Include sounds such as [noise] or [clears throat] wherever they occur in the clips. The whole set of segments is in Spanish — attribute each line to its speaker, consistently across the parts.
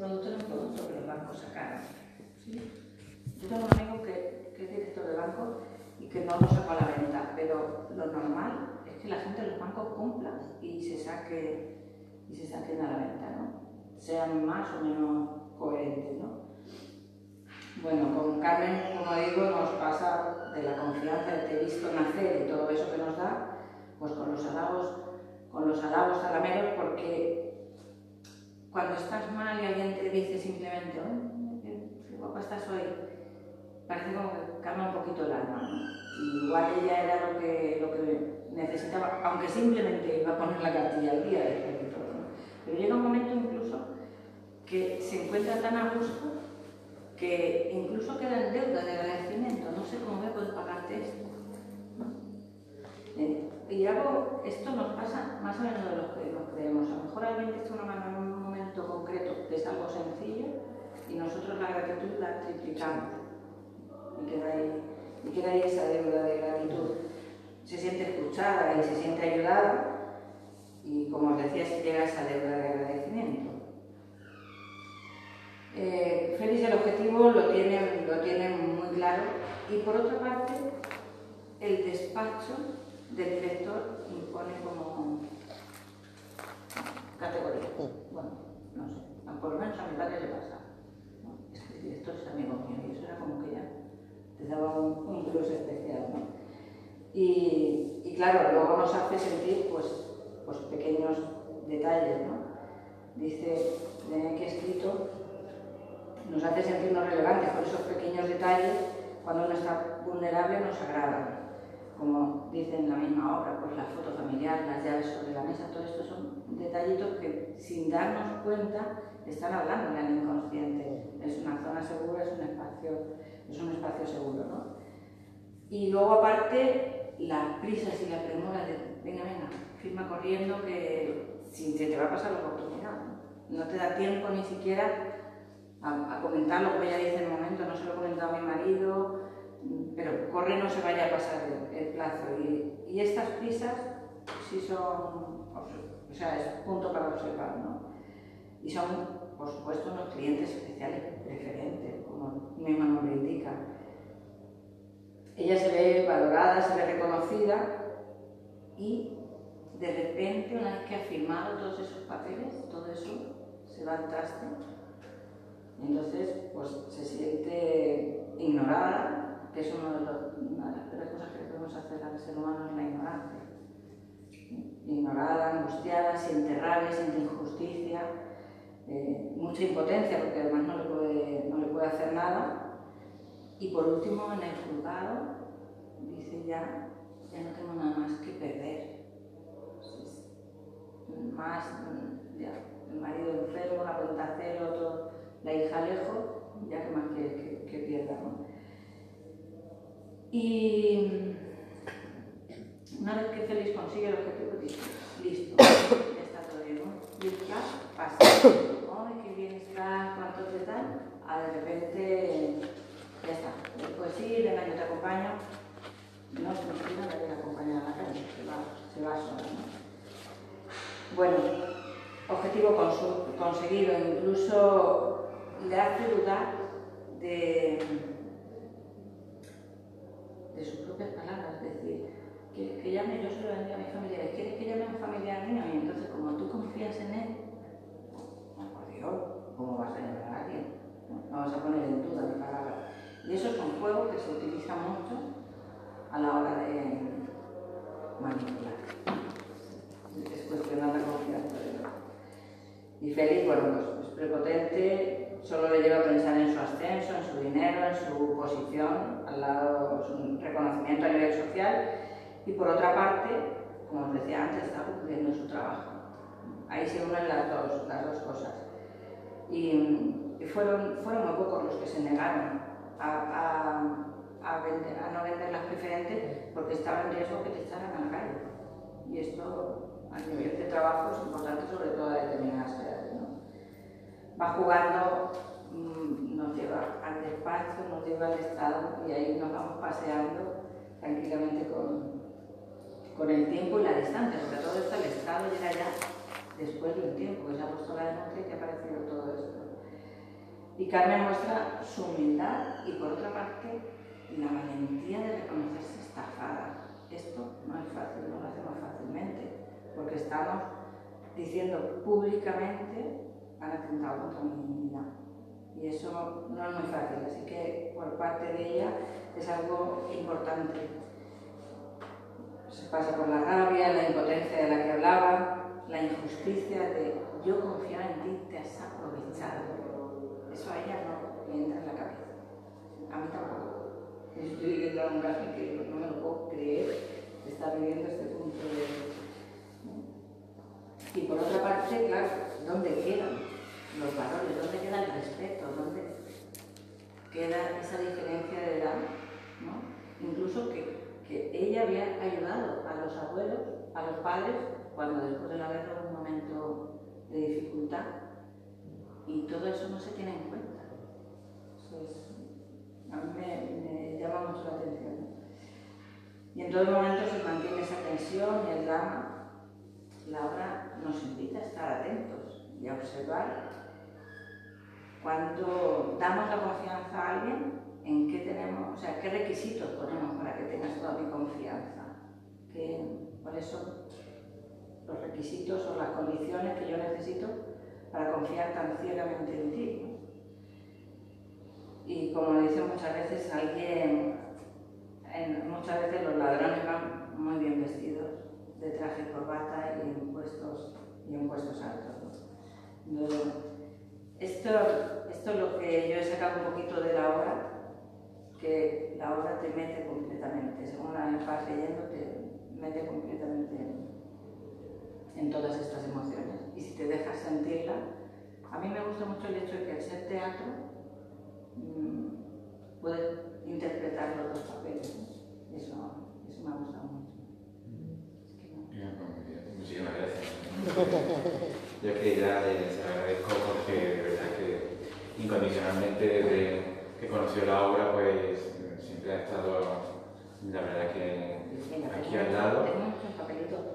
Speaker 1: producto es un producto que los bancos sacaron. ¿sí? Yo tengo un amigo que, que es director de banco y que no lo sacó a la venta, pero lo normal es que la gente de los bancos cumpla y se saque y se saquen a la venta, ¿no? Sean más o menos coherentes, ¿no? Bueno, con Carmen, como digo, nos pasa de la confianza de te he visto nacer y todo eso que nos da, pues con los halagos, con los halagos talameros, porque cuando estás mal y alguien te dice simplemente, oh, qué, guapa estás hoy, parece como que calma un poquito el alma. ¿no? Igual ella era lo que, lo que necesitaba, aunque simplemente iba a poner la cartilla al día de todo. ¿no? Pero llega un momento incluso que se encuentra tan a gusto que incluso queda en deuda de agradecimiento. No sé cómo voy a poder pagarte esto. Eh, y algo, esto nos pasa más o menos de lo que nos creemos. A lo mejor alguien te echa una mano concreto que es algo sencillo y nosotros la gratitud la triplicamos. Y queda ahí, y queda ahí esa deuda de gratitud. Se siente escuchada y se siente ayudada y como os decía, se llega a esa deuda de agradecimiento. Eh, Félix el objetivo lo tiene, lo tiene muy claro y por otra parte el despacho del director impone como categoría. Bueno, por lo menos a mi padre le pasa. ¿no? Es que el director es amigo mío y eso era como que ya te daba un, un plus especial. ¿no? Y, y, claro, luego nos hace sentir pues, pues pequeños detalles. ¿no? Dice, de aquí escrito, nos hace sentirnos relevantes por esos pequeños detalles cuando uno está vulnerable nos agrada. Como dice en la misma obra, pues la foto familiar, las llaves sobre la mesa, todo esto son detallitos que sin darnos cuenta están hablando al inconsciente. Es una zona segura, es un espacio, es un espacio seguro. ¿no? Y luego aparte las prisas y la premura de venga, venga, firma corriendo que si se te va a pasar la oportunidad. ¿no? no te da tiempo ni siquiera a, a comentarlo, como ella dice en el momento, no se lo he comentado a mi marido, pero corre no se vaya a pasar el, el plazo. Y, y, estas prisas sí son, o sea, es punto para observar, ¿no? Y son, por supuesto, unos clientes especiales preferentes, como mi mismo nombre indica. Ella se ve valorada, se ve reconocida y de repente, una vez que ha firmado todos esos papeles, todo eso se va al traste entonces, pues se siente ignorada, que es los, una de las cosas que podemos hacer al ser humano es la ignorancia. Ignorada, angustiada, siente rabia, siente injusticia, eh, mucha impotencia porque además no le, puede, no le puede hacer nada. Y por último, en el juzgado, dice ya, ya no tengo nada más que perder. Más, el marido enfermo, la cuenta cero, la hija lejos, ya que más que, que, pierda. Y una vez que Félix consigue el objetivo, dice, listo, ya está todo bien, ¿no? Listo, pasa. ¡Ay, qué bien está! ¿Cuánto te dan? Ah, de repente, ya está. Después sí, venga, yo te acompaño. No nadie la acompañar a la calle, se va, se va sola, ¿no? Bueno, objetivo conseguido, incluso le hace dudar de, de sus propias palabras, es decir, que, que llame, yo se lo vendría a mis familiares, ¿quieres que llame a un familiar mío? Y entonces, como tú confías en él, oh, por Dios, ¿cómo vas a llamar a alguien? No vas a poner en duda mi palabra. Y eso es un juego que se utiliza mucho a la hora de manipular. Es cuestionar la confianza. Y Félix, bueno, pues es prepotente, solo le lleva a pensar en su ascenso, en su dinero, en su posición, al lado, su reconocimiento a nivel social, y por otra parte, como os decía antes, está cumpliendo su trabajo. Ahí se unen las dos, las dos cosas. Y, y fueron, fueron muy pocos los que se negaron a, a, vender, a no vender las preferentes porque estaba en riesgo que te echaran a la calle. Y esto, a nivel de trabajo, es importante sobre todo a determinadas edades. ¿no? Va jugando, mmm, nos lleva al despacho, nos lleva al estado y ahí nos vamos paseando tranquilamente con, con el tiempo y la distancia, porque todo esto el estado llega ya después de un tiempo, que se ha puesto la denuncia y que ha aparecido todo esto. Y Carmen muestra su humildad y por otra parte la valentía de reconocerse estafada. Esto no es fácil, no lo hacemos fácilmente, porque estamos diciendo públicamente han atentado contra mi dignidad. Y eso no es muy fácil, así que por parte de ella es algo importante. Se pasa por la rabia, la impotencia de la que hablaba, la injusticia de yo confiaba en ti, te has aprovechado. Eso a ella no le entra en la cabeza. A mí tampoco. Estoy viviendo un caso en que no me lo puedo creer, está viviendo este punto de... Y por otra parte, claro, ¿dónde quedan los valores? ¿Dónde queda el respeto? ¿Dónde queda esa diferencia de edad? Incluso que, que ella había ayudado a los abuelos, a los padres, cuando después de la guerra hubo un momento de dificultad y todo eso no se tiene en cuenta. a mí me, llama mucho la atención. Y en todo momento se mantiene esa tensión y el drama. La obra nos invita a estar atentos y a observar cuando damos la confianza a alguien, en qué tenemos, o sea, qué requisitos ponemos para que tengas toda mi confianza. ¿Cuáles son los requisitos o las condiciones que yo necesito para confiar tan ciegamente en ti. Y como dicen muchas veces, alguien, muchas veces los ladrones van muy bien vestidos, de traje y corbata y en puestos, y en altos. esto, esto es lo que yo he sacado un poquito de la obra, que la obra te mete completamente, según la vas leyendo, te mete completamente en todas estas emociones. Y si te dejas sentirla, a mí me gusta mucho el hecho de que al ser teatro mmm, puedes interpretar los dos papeles. Eso, eso me ha gustado mucho.
Speaker 2: Muchísimas gracias. [laughs] Yo que ya les agradezco porque de verdad que incondicionalmente desde que conoció la obra pues siempre ha estado la verdad que aquí al lado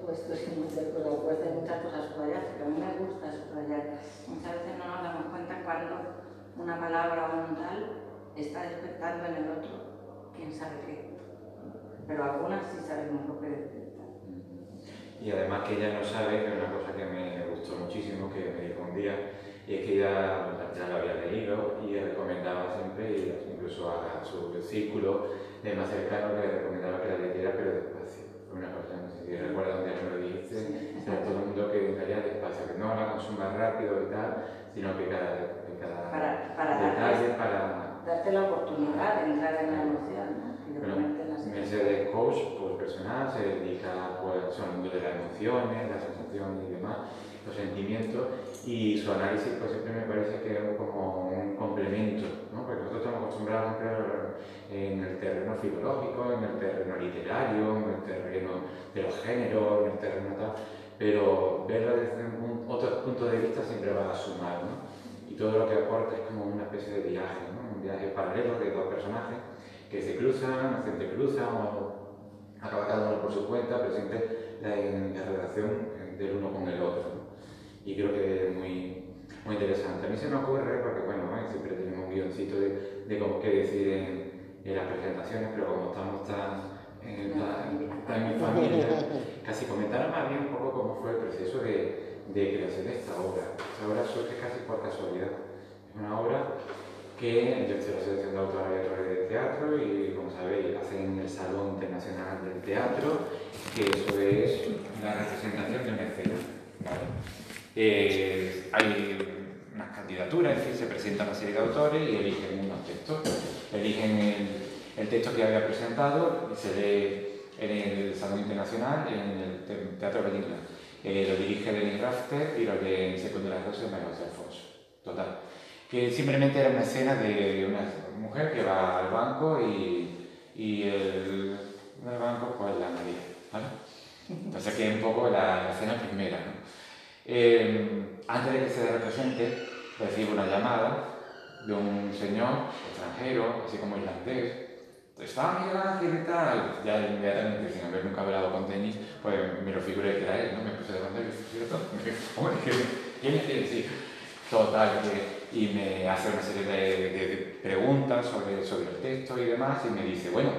Speaker 1: puestos y muchas cosas opuestas y muchas cosas subrayar, pero a mí me gusta subrayar. Muchas veces no nos damos cuenta cuando una palabra o un tal está despertando en el otro, quién sabe qué. Pero algunas sí sabemos lo que despierta.
Speaker 2: Y además que ella no sabe, que es una cosa que me gustó muchísimo, que me dijo un día, y es que ella ya lo había leído y recomendaba siempre, incluso a su círculo de más cercano, le recomendaba que la leyera, pero despacio. Una cosa un día que me lo dijiste, era todo el mundo que vaya despacio, que no la consuma rápido y tal, sino que cada, que cada
Speaker 1: para, para
Speaker 2: detalle,
Speaker 1: darte,
Speaker 2: para...
Speaker 1: Darte la oportunidad de entrar en la emoción, ¿no?
Speaker 2: Mercedes Coach, pues personal, se dedica pues, al mundo de las emociones, las sensaciones y demás, los sentimientos, y su análisis pues siempre me parece que es como un complemento, ¿no? porque nosotros estamos acostumbrados a en el terreno filológico, en el terreno literario, en el terreno de los géneros, en el terreno tal, pero verlo desde un, otro punto de vista siempre va a sumar, ¿no? y todo lo que aporta es como una especie de viaje, ¿no? un viaje paralelo de dos personajes que se cruzan, se entrecruzan o acaba cada uno por su cuenta, pero siempre la, la relación del uno con el otro. ¿no? Y creo que es muy, muy interesante. A mí se me ocurre, porque bueno, siempre tenemos un guioncito de, de cómo qué decir en, en, las presentaciones, pero como estamos tan, en, tan, en [laughs] familia, casi comentaron más bien un poco cómo fue el proceso de, de creación de esta obra. Esta obra surge casi por casualidad. Es una obra que yo estoy la selección de autores de teatro y como sabéis hacen el Salón Internacional del Teatro, que eso es la representación de una escena. Eh, hay unas candidaturas, en fin, se presentan una serie de autores y eligen unos textos. Eligen el, texto que había presentado y se lee en el Salón Internacional, en el Teatro Benigna. Eh, lo dirige Denis Rafter y lo lee en segundo de Rosas María Alfonso. Total que simplemente era una escena de una mujer que va al banco y, y el, banco pues la María, ¿vale? Entonces que es un poco la, escena primera. Eh, antes de que se represente, recibo una llamada de un señor extranjero, así como irlandés, estaba Miguel Ángel y tal, ya inmediatamente, sin haber nunca hablado con tenis, pues me lo figuré que era él, ¿no? Me puse de levantar y ¿cierto? ¿quién es él? Sí Total, que, y me hace una serie de, preguntas sobre, sobre el texto y demás, y me dice, bueno,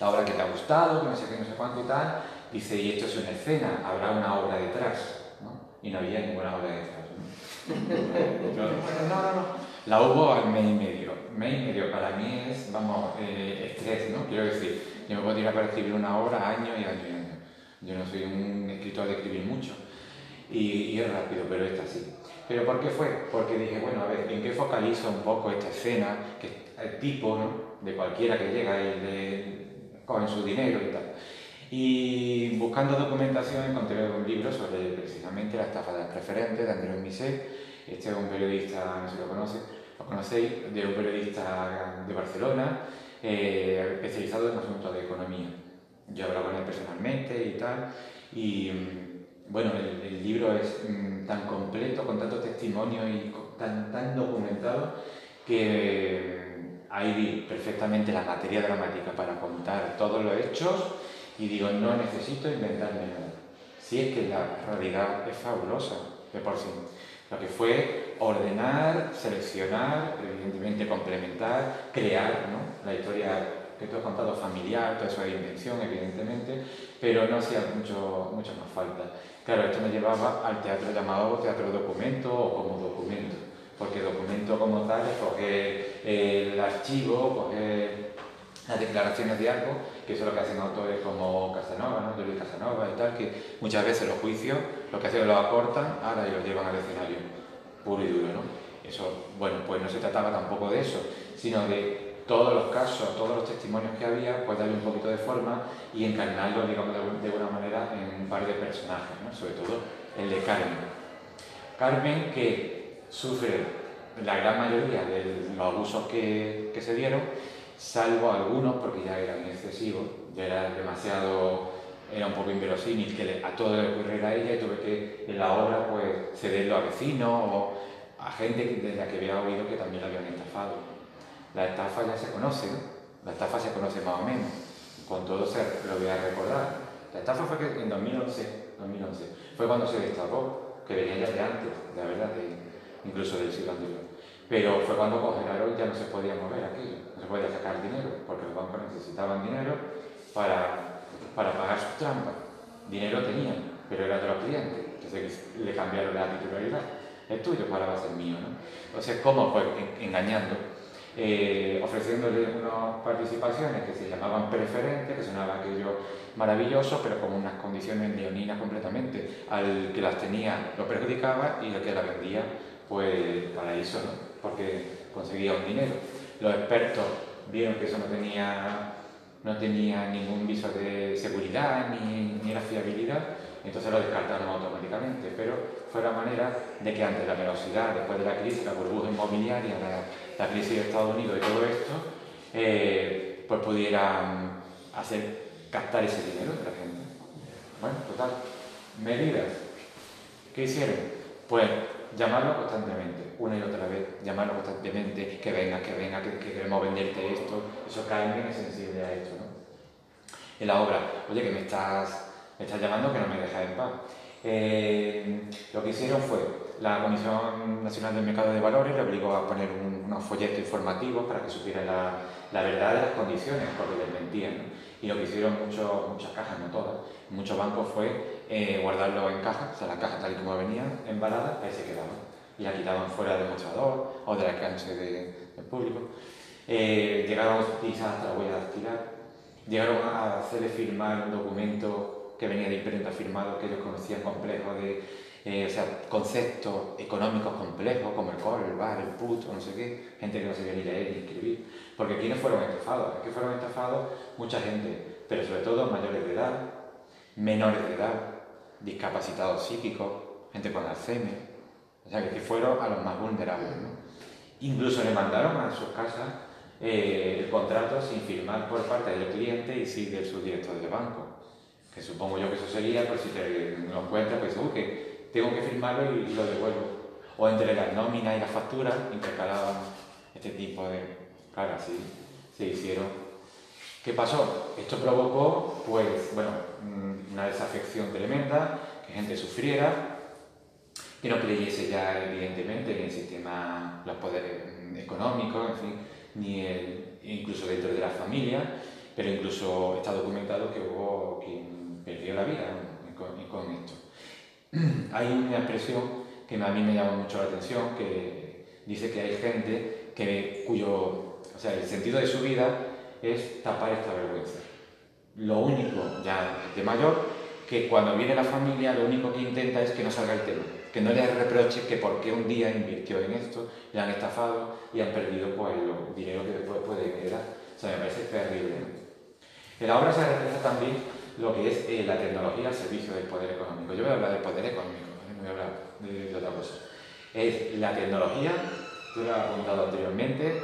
Speaker 2: la obra que te ha gustado, que no sé qué, no sé cuánto y tal, dice, y esto es una escena, habrá una obra detrás, ¿no? Y no había ninguna obra detrás. ¿no? [laughs] no, no, no. La hubo al mes y medio. Mes y medio para mí es, vamos, eh, estrés, ¿no? Quiero decir, yo me puedo tirar para escribir una obra año y año y año. Yo no soy un escritor de escribir mucho. Y, y es rápido, pero esta sí. ¿Pero por qué fue? Porque dije, bueno, a ver, ¿en qué focalizo un poco esta escena? Que el tipo, ¿no? De cualquiera que llega y le cogen su dinero y tal. Y buscando documentación encontré un libro sobre precisamente la estafa de las preferentes de Andrés Misé. Este es un periodista, no sé si lo conoce, lo conocéis, de un periodista de Barcelona, eh, especializado en asuntos de economía. Yo he hablado con él personalmente y tal, y bueno, el, libro es mm, tan completo, con tantos testimonios y tan, tan documentado, que ahí vi perfectamente la materia dramática para contar todos los hechos y digo, no necesito inventarme nada. Si es que la realidad es fabulosa de por sí. Lo que fue ordenar, seleccionar, evidentemente complementar, crear ¿no? la historia que tú has contado familiar, todo eso de invención, evidentemente, pero no hacía mucho, mucho más falta. Claro, esto me llevaba al teatro llamado teatro documento o como documento, porque documento como tal es coger el archivo, coger las declaraciones de algo, eso es lo que hacen autores como Casanova, ¿no? Luis Casanova y tal, que muchas veces los juicios lo que hacen es lo acortan ahora y lo llevan al escenario, puro y duro, ¿no? Eso, bueno, pues no se trataba tampoco de eso, sino de todos los casos, todos los testimonios que había, pues darle un poquito de forma y encarnarlo, digamos, de, alguna manera en un par de personajes, ¿no? sobre todo el de Carmen. Carmen que sufre la gran mayoría de los abusos que se dieron, salvo algunos porque ya eran excesivos, ya era demasiado, era un poco inverosímil que a todo le ocurriera a ella y tuve que en la obra pues cederlo a vecinos o a gente de la que había oído que también la habían estafado. La estafa ya se conoce, la estafa se conoce más o menos, con todo ser, lo voy a recordar. La estafa fue que en 2011, 2011 fue cuando se destapó, que venía ya de antes, la verdad, incluso del siglo anterior. Pero fue cuando congelaron ya no se podía mover aquello, no se podía sacar dinero, porque los bancos necesitaban dinero para, para pagar sus trampas. Dinero tenían, pero era de los clientes, entonces le cambiaron la titularidad. Es tuyo, para va a ser mío, ¿no? Entonces, ¿cómo? Pues engañando eh, ofreciéndole unas participaciones que se llamaban preferentes, que sonaba aquello maravilloso, pero con unas condiciones leoninas completamente. Al que las tenía lo perjudicaba y al que las vendía, pues paraíso, ¿no? Porque conseguía un dinero. Los expertos vieron que eso no tenía, no tenía ningún viso de seguridad ni, ni la fiabilidad, entonces lo descartaron automáticamente, pero fue la manera de que ante la velocidad, después de la crisis, la burbuja inmobiliaria, la, la crisis de Estados Unidos y todo esto, eh, pues pudieran hacer captar ese dinero de la gente. Bueno, total. Medidas. ¿Qué hicieron? Pues llamarlo constantemente, una y otra vez, llamarlo constantemente, que venga, que venga, que, queremos venderte esto. Eso cae es sensible a esto, ¿no? En la obra, oye, que me estás, estás llamando, que no me dejas en paz. Eh, lo que hicieron fue, la Comisión Nacional del Mercado de Valores le obligó a poner unos folletos informativos para que supiera la, la, verdad de las condiciones, porque les mentían. Y lo que hicieron muchas cajas, no todas, muchos bancos fue eh, guardarlo en cajas, o sea, la caja tal y como venían, embaladas, ahí se quedaban. Y la quitaban fuera del mostrador o del alcance del público. Eh, llegaron a utilizar hasta la huella dactilar, llegaron a hacerle firmar un documento que venía de imprenta firmado, que ellos conocían complejos de, eh, o sea, conceptos económicos complejos, como el core, el bar, el put, o no sé qué, gente que no sabía ni leer ni escribir. Porque ¿quiénes fueron estafados? ¿Qué fueron estafados? Mucha gente, pero sobre todo mayores de edad, menores de edad, discapacitados psíquicos, gente con Alzheimer, o sea, que fueron a los más vulnerables. ¿no? Incluso le mandaron a sus casas eh, el contrato sin firmar por parte del cliente y sí de su director de banco que supongo yo que eso sería, pues si te lo encuentras, pues uh, que tengo que firmarlo y, lo devuelvo. O entre las nóminas y las facturas intercalaban este tipo de... Claro, así se hicieron. ¿Qué pasó? Esto provocó, pues, bueno, mm, una desafección tremenda, que gente sufriera, que no creyese ya evidentemente en el sistema, los poderes económicos, en fin, ni el, incluso dentro de la familia, pero incluso está documentado que hubo quien perdió la vida con, con esto. [clears throat] Hay una expresión que a mí me llama mucho la atención, que dice que hay gente que, cuyo, o sea, el sentido de su vida es tapar esta vergüenza. Lo único, ya de mayor, que cuando viene la familia lo único que intenta es que no salga el tema, que no le reproche que porque un día invirtió en esto, le han estafado y han perdido pues, el dinero que después puede heredar. O sea, me parece terrible. En la obra se refleja también lo que es eh, la tecnología al servicio del poder económico. Yo voy a hablar del poder económico, no voy a hablar de, otra cosa. Es la tecnología, tú lo has apuntado anteriormente,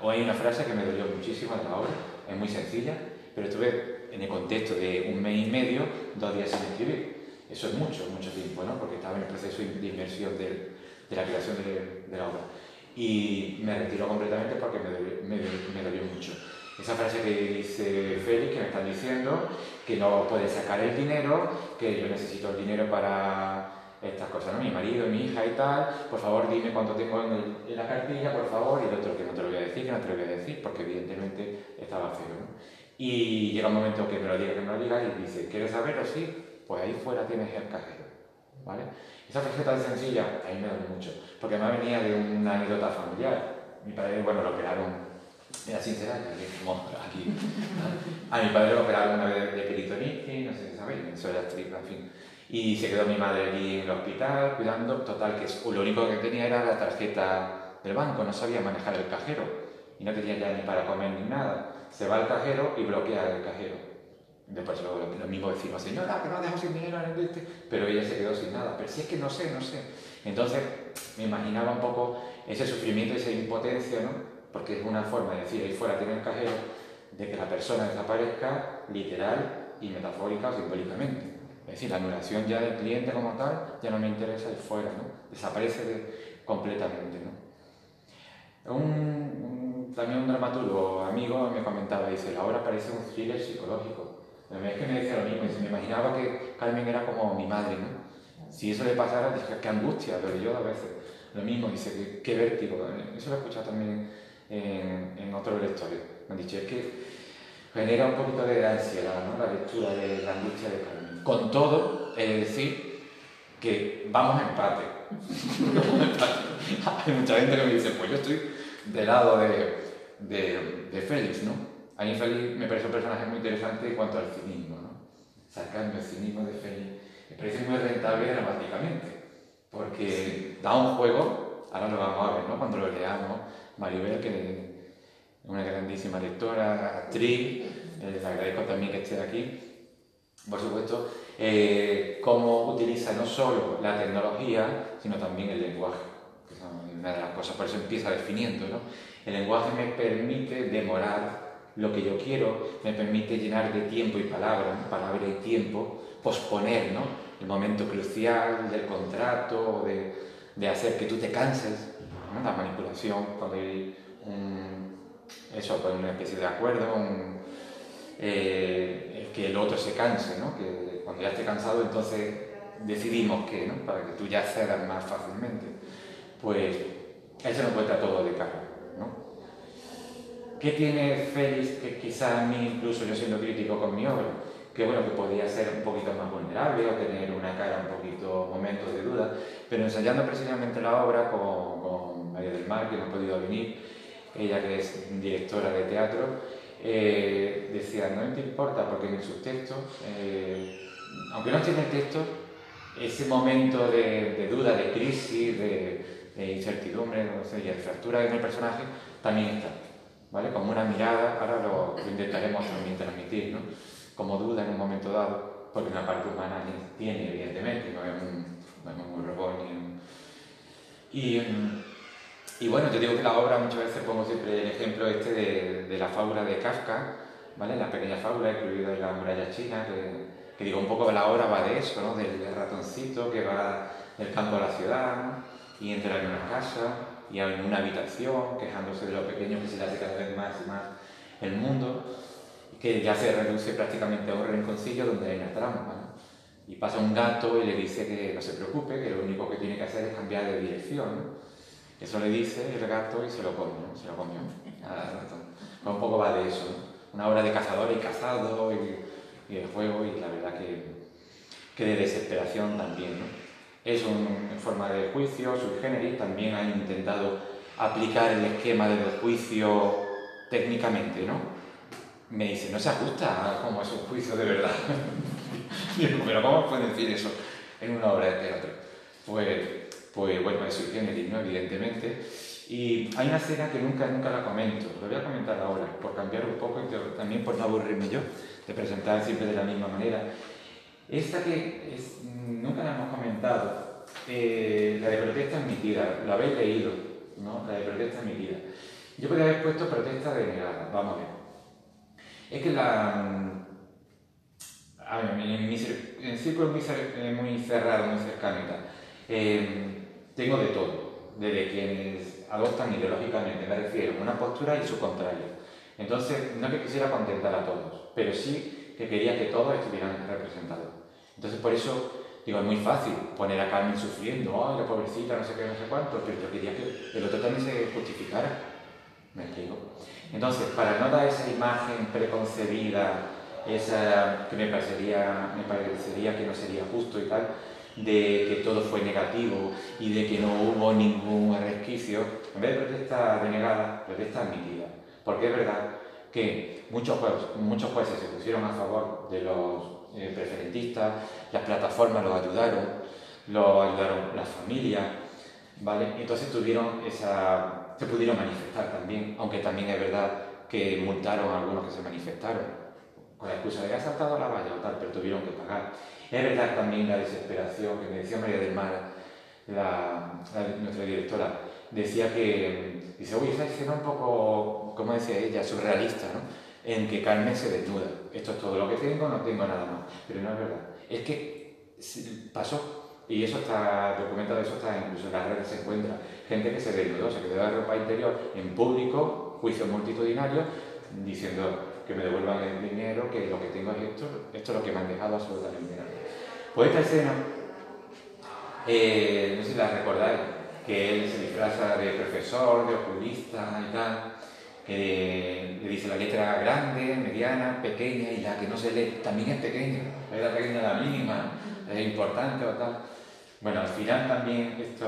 Speaker 2: o hay una frase que me dolió muchísimo en la obra, es muy sencilla, pero estuve en el contexto de un mes y medio, dos días sin escribir. Eso es mucho, mucho tiempo, ¿no? Porque estaba en el proceso de inmersión de, de la creación de, de, la obra. Y me retiró completamente porque me dolió, me, me dolió mucho. Esa frase que dice Félix, que me están diciendo que no puede sacar el dinero, que yo necesito el dinero para estas cosas, ¿no? Mi marido, mi hija y tal, por favor dime cuánto tengo en, la cartilla, por favor, y el otro que no te lo voy a decir, que no te lo voy a decir, porque evidentemente estaba feo, ¿no? Y llega un momento que me lo diga, que me lo diga, y dice, ¿quieres saberlo? Sí, pues ahí fuera tienes el cajero, ¿vale? Esa frase tan sencilla, a mí me duele mucho, porque me venía de una anécdota familiar. Mi padre, bueno, lo operaron, era sincera, aquí. A mi padre lo operaron una vez de, peritonitis, no sé si sabéis, eso era tripa, en fin. Y se quedó mi madre allí en el hospital cuidando, total, que lo único que tenía era la tarjeta del banco, no sabía manejar el cajero y no tenía ya ni para comer ni nada. Se va al cajero y bloquea el cajero. Después luego lo mismo decimos, señora, que no dejo sin dinero este, pero ella se quedó sin nada. Pero si es que no sé, no sé. Entonces me imaginaba un poco ese sufrimiento, esa impotencia, ¿no? Porque es una forma de decir, ahí fuera tiene el cajero, de que la persona desaparezca literal y metafórica o simbólicamente. Es decir, la anulación ya del cliente como tal ya no me interesa de fuera, ¿no? Desaparece completamente, ¿no? También un dramaturgo amigo me comentaba, dice, la obra parece un thriller psicológico. Es que me decía lo mismo, me imaginaba que Carmen era como mi madre, ¿no? Si eso le pasara, dije, qué angustia, pero yo a veces lo mismo, dice, qué, vértigo. Eso lo he escuchado también en, en otros lectores. Me han dicho, es que genera un poquito de ansiedad, ¿no? La lectura de la angustia de Carmen. Con todo, es decir que vamos a empate. [laughs] Hay mucha gente que me dice, pues yo estoy del lado de, de, de Félix, ¿no? A mí Félix me parece un personaje muy interesante en cuanto al cinismo, ¿no? Sacando el cinismo de Félix, me parece muy rentable dramáticamente, porque da un juego, ahora lo vamos a ver, ¿no? Cuando lo leamos, Maribel, que es una grandísima lectora, actriz, eh, le agradezco también que esté aquí, por supuesto, eh, cómo utiliza no solo la tecnología, sino también el lenguaje, que es una de las cosas, por eso empieza definiendo, ¿no? El lenguaje me permite demorar lo que yo quiero, me permite llenar de tiempo y palabra, palabra y tiempo, posponer, ¿no? El momento crucial del contrato, de, de hacer que tú te canses, ¿no? la manipulación, cuando hay un, pues una especie de acuerdo, eh, que el otro se canse, ¿no? que cuando ya esté cansado entonces decidimos que, ¿no? para que tú ya cedas más fácilmente. Pues eso nos cuenta todo de cara. ¿Qué tiene Félix que quizá a mí, incluso yo siendo crítico con mi obra, que bueno, que podía ser un poquito más vulnerable o tener una cara un poquito, momentos de duda, pero ensayando precisamente la obra con, María del Mar, que no ha podido venir, ella que es directora de teatro, eh, decía, no te importa, porque en sus textos, eh, aunque no tiene texto, ese momento de, duda, de crisis, de, incertidumbre, no sé, y de fractura en el personaje, también está. ¿Vale? Como una mirada, ahora lo, intentaremos también transmitir, ¿no? como duda en un momento dado, porque una parte humana tiene, evidentemente, no es un, no un robot ni un... Y, y bueno, te digo que la obra muchas veces pongo siempre el ejemplo este de, de la fábula de Kafka, ¿vale? La pequeña fábula incluida en la muralla china, que, que, digo un poco la obra va de eso, ¿no? Del, ratoncito que va del campo a la ciudad y entra en una casa y en una habitación quejándose de lo pequeño que se hace cada vez más y más el mundo, que ya se reduce prácticamente a un rinconcillo donde hay una trampa, ¿no? Y pasa un gato y le dice que no se preocupe, que lo único que tiene que hacer es cambiar de dirección. Eso le dice el gato y se lo come, se lo comió un poco va de eso, una obra de cazador y cazado y, y, de juego y la verdad que, que de desesperación también. Es un, en forma de juicio, su generis, también han intentado aplicar el esquema del juicio técnicamente, ¿no? Me dice, no se ajusta a cómo es un juicio de verdad. [laughs] pero ¿cómo pueden decir eso en una obra de teatro? Pues, pues bueno, es su generis, ¿no? Evidentemente. Y hay una escena que nunca, nunca la comento, lo voy a comentar ahora, por cambiar un poco y también por no aburrirme yo, de presentar siempre de la misma manera. Esta que nunca la hemos comentado, eh, la de protesta admitida, la habéis leído, ¿no? La de protesta admitida. Yo podría haber puesto protesta denegada, vamos a ver. Es que la... A ver, en mi, círculo muy, eh, muy cerrado, muy cercano eh, tengo de todo, desde quienes adoptan ideológicamente, me refiero, una postura y su contrario. Entonces, no que quisiera contentar a todos, pero sí que quería que todos estuvieran representados. Entonces, por eso digo, es muy fácil poner a Carmen sufriendo, ay, la pobrecita, no sé qué, no sé cuánto, pero yo quería que el otro también se justificara. ¿Me explico? Entonces, para no dar esa imagen preconcebida, esa que me parecería, me parecería que no sería justo y tal, de que todo fue negativo y de que no hubo ningún resquicio, en vez de protesta denegada, protesta admitida. Porque es verdad que muchos jueces, muchos jueces se pusieron a favor de los eh, preferentistas, las plataformas los ayudaron, lo ayudaron las familias, ¿vale? Entonces tuvieron esa, se pudieron manifestar también, aunque también es verdad que multaron a algunos que se manifestaron, con la excusa de que ha saltado la valla o tal, pero tuvieron que pagar. Es verdad también la desesperación que me decía María del Mar, nuestra directora, decía que, dice, uy, esa escena un poco, como decía ella, surrealista, ¿no? En que Carmen se desnuda. Esto es todo lo que tengo, no tengo nada más. Pero no es verdad. Es que pasó, y eso está documentado, eso está incluso en las redes se encuentra, gente que se desnudó, se quedó de ropa interior en público, juicio multitudinario, diciendo que me devuelvan el dinero, que lo que tengo es esto, esto es lo que me han dejado absolutamente nada. Pues esta escena, eh, no sé si la recordáis, que él se disfraza de profesor, de oculista y tal, que le dice la letra grande, mediana, pequeña y la que no se lee también es pequeña, es la pequeña la mínima, es importante o tal. Bueno, al final también esto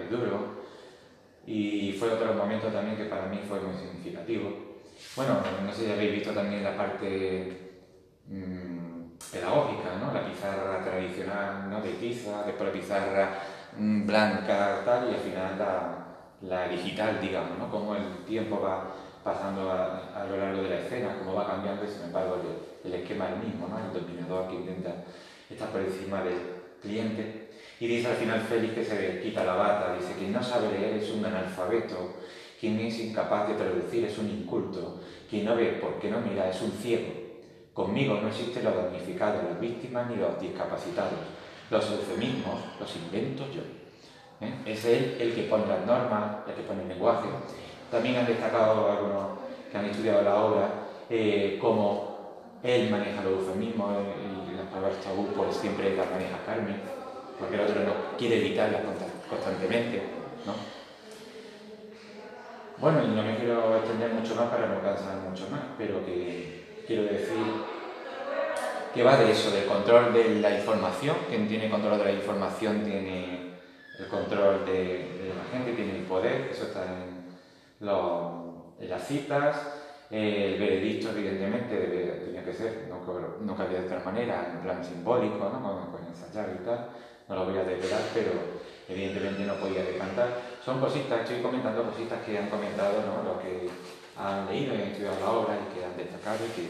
Speaker 2: es duro y fue otro momento también que para mí fue muy significativo. Bueno, no sé si habéis visto también la parte mmm, pedagógica, ¿no? La pizarra tradicional, ¿no? De tiza, después la pizarra mm, blanca, tal, y al final la, la digital, digamos, ¿no? Cómo el tiempo va pasando a, a, lo largo de la escena, cómo va cambiando y sin embargo el, el esquema es el mismo, ¿no? El dominador que intenta estar por encima del cliente. Y dice al final Félix que se quita la bata, dice, quien no sabe leer es un analfabeto, quien es incapaz de traducir es un inculto, quien no ve porque no mira es un ciego. Conmigo no existen los damnificados, las víctimas ni los discapacitados. Los eufemismos los invento yo. ¿eh? Es él el que pone las normas, el que pone el lenguaje. También han destacado algunos que han estudiado la obra eh, cómo él maneja los eufemismos y las palabras tabú, por siempre las maneja Carmen, porque el otro no quiere evitarlas constantemente. ¿no? Bueno, y no me quiero extender mucho más para no cansar mucho más, pero que quiero decir que va de eso, del control de la información. Quien tiene control de la información tiene el control de, la gente, tiene el poder, eso está en, las citas. el veredicto, evidentemente, debe, tenía que ser, no, no cabía de otra manera, en plan simbólico, ¿no? con, con ensayar y tal. No lo voy a desvelar, pero evidentemente no podía decantar. Son cositas, estoy comentando cositas que han comentado ¿no? los que han leído y han estudiado la obra y que han destacado y que,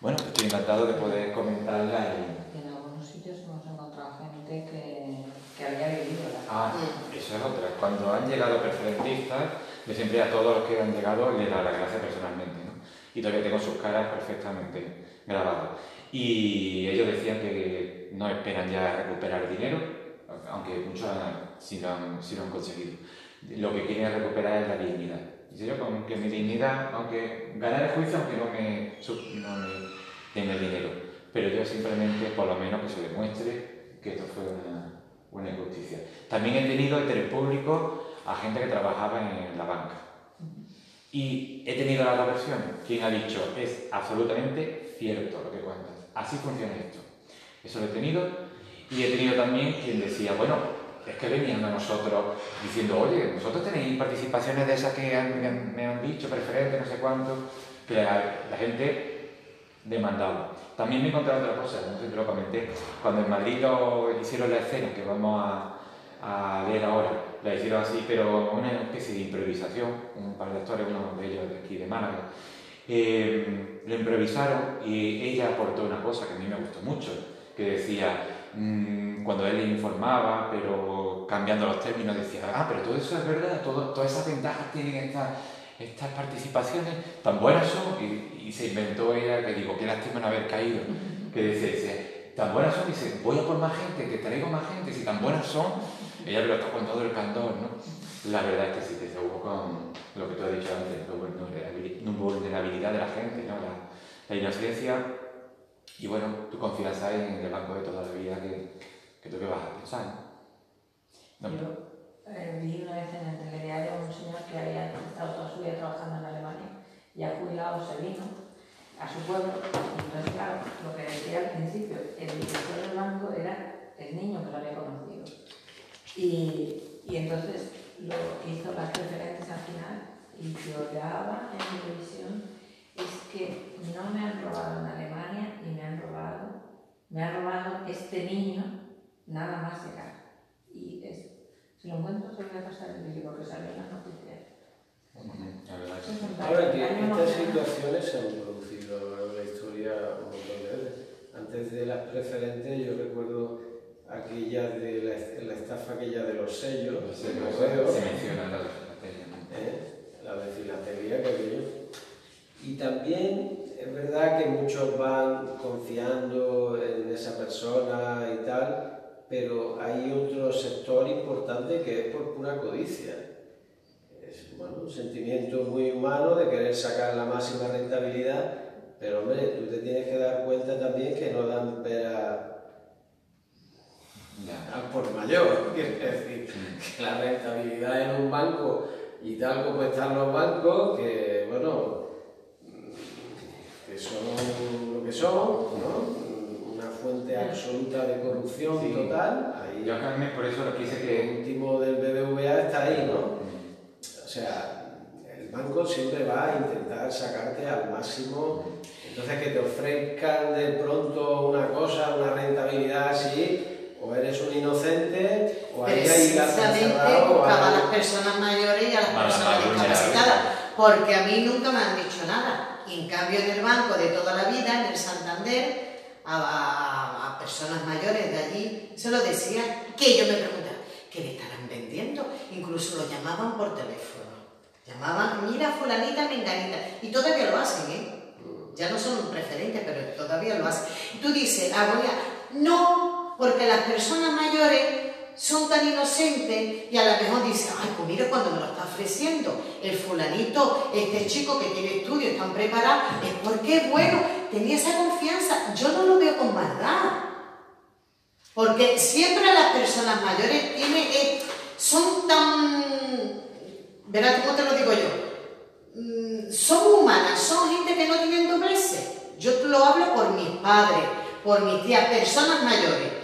Speaker 2: bueno, estoy encantado de poder comentarla.
Speaker 1: Y... En algunos sitios hemos encontrado gente que, que había vivido la
Speaker 2: Ah, eso es otra. Cuando han llegado preferentistas, yo siempre a todos los que han llegado les da la gracia personalmente, ¿no? Y todavía tengo sus caras perfectamente grabadas. Y ellos decían que no esperan ya recuperar dinero, aunque muchos sí lo han, sí lo han conseguido. Lo que quieren recuperar es la dignidad Dice yo, con que mi dignidad, aunque ganar el juicio, aunque no me, no me den el dinero. pero yo simplemente, por lo menos, que se demuestre que esto fue una, una injusticia. También he tenido entre el público a gente que trabajaba en la banca. Y he tenido las dos versiones. Quien ha dicho, es absolutamente cierto lo que cuentas. Así funciona esto. Eso lo he tenido. Y he tenido también quien decía, bueno, es que venían a nosotros diciendo, oye, vosotros tenéis participaciones de esas que me han dicho, preferentes, no sé cuánto, que la, gente demandaba. También me he encontrado otra cosa, no sé si te lo comenté, cuando en Madrid lo hicieron la escena que vamos a, a ver ahora, la hicieron así, pero una especie de improvisación, un par de actores, uno de ellos de aquí de Málaga, eh, lo improvisaron y ella aportó una cosa que a mí me gustó mucho, que decía, mmm, cuando él le informaba, pero cambiando los términos, decía, ah, pero todo eso es verdad, todo, todas esas ventajas tienen estas, estas participaciones, tan buenas son, y, y, se inventó ella, que digo, qué lástima no haber caído, que dice, tan buenas son, dice, voy a por más gente, que traigo más gente, si tan buenas son, ella lo está con todo el candor, ¿no? La verdad es que sí, te desahogó con lo que tú has dicho antes, la vulnerabilidad de la gente, ¿no? La, la inocencia y bueno, tu confianza en el banco de toda la vida que, que tú que vas a pensar.
Speaker 1: ¿no? Yo eh, vi una vez en el telediario un señor que había estado toda su vida trabajando en Alemania y ha jubilado se vino a su pueblo. Entonces, claro, lo que decía al principio, el director del banco era el niño que lo había conocido. Y, y entonces lo hizo las referentes al final y lloraba en televisión es que no me han robado en Alemania y me han robado, me ha robado este niño nada más llegar. Y es, si lo encuentro, se lo voy a pasar el vídeo porque sale en las noticias.
Speaker 3: Ahora que estas situaciones se han producido en la historia un montón de veces. Antes de las preferentes, yo recuerdo aquella de la, la estafa aquella de los sellos,
Speaker 2: se menciona la de
Speaker 3: ¿Eh? la de que había. Y también es verdad que muchos van confiando en esa persona y tal, pero hay otro sector importante que es por pura codicia. Es bueno, un sentimiento muy humano de querer sacar la máxima rentabilidad, pero hombre, tú te tienes que dar cuenta también que no dan pera al por mayor, es decir, que la rentabilidad en un banco y tal como están los bancos, que bueno, que son lo que son, ¿no? una fuente absoluta de corrupción total. Ahí,
Speaker 2: Yo por eso lo quise que...
Speaker 3: El último del BBVA está ahí, ¿no? O sea, el banco siempre va a intentar sacarte al máximo. Entonces, que te ofrezcan de pronto una cosa, una rentabilidad así, o eres un inocente, o hay
Speaker 4: que ir a las personas mayores y a las personas discapacitadas. Porque a mí nunca me han dicho nada. Y en cambio en el banco de toda la vida, en el Santander, a, personas mayores de allí, se lo decía, que yo me preguntaba, ¿qué le estarán vendiendo? Incluso lo llamaban por teléfono. Llamaban, mira fulanita, menganita. Y todavía lo hacen, ¿eh? Ya no son preferentes, pero todavía lo hacen. Y tú dices, ah, voy a... No, porque las personas mayores son tan inocentes y a lo mejor dicen, ay, pues mira cuando me lo está ofreciendo el fulanito, este chico que tiene estudios, están preparados, es porque bueno, tenía esa confianza. Yo no lo veo con maldad. Porque siempre las personas mayores tienen, eh, son tan, verás cómo te lo digo yo, mm, son humanas, son gente que no tienen dobleces. Yo lo hablo por mis padres, por mis tías, personas mayores.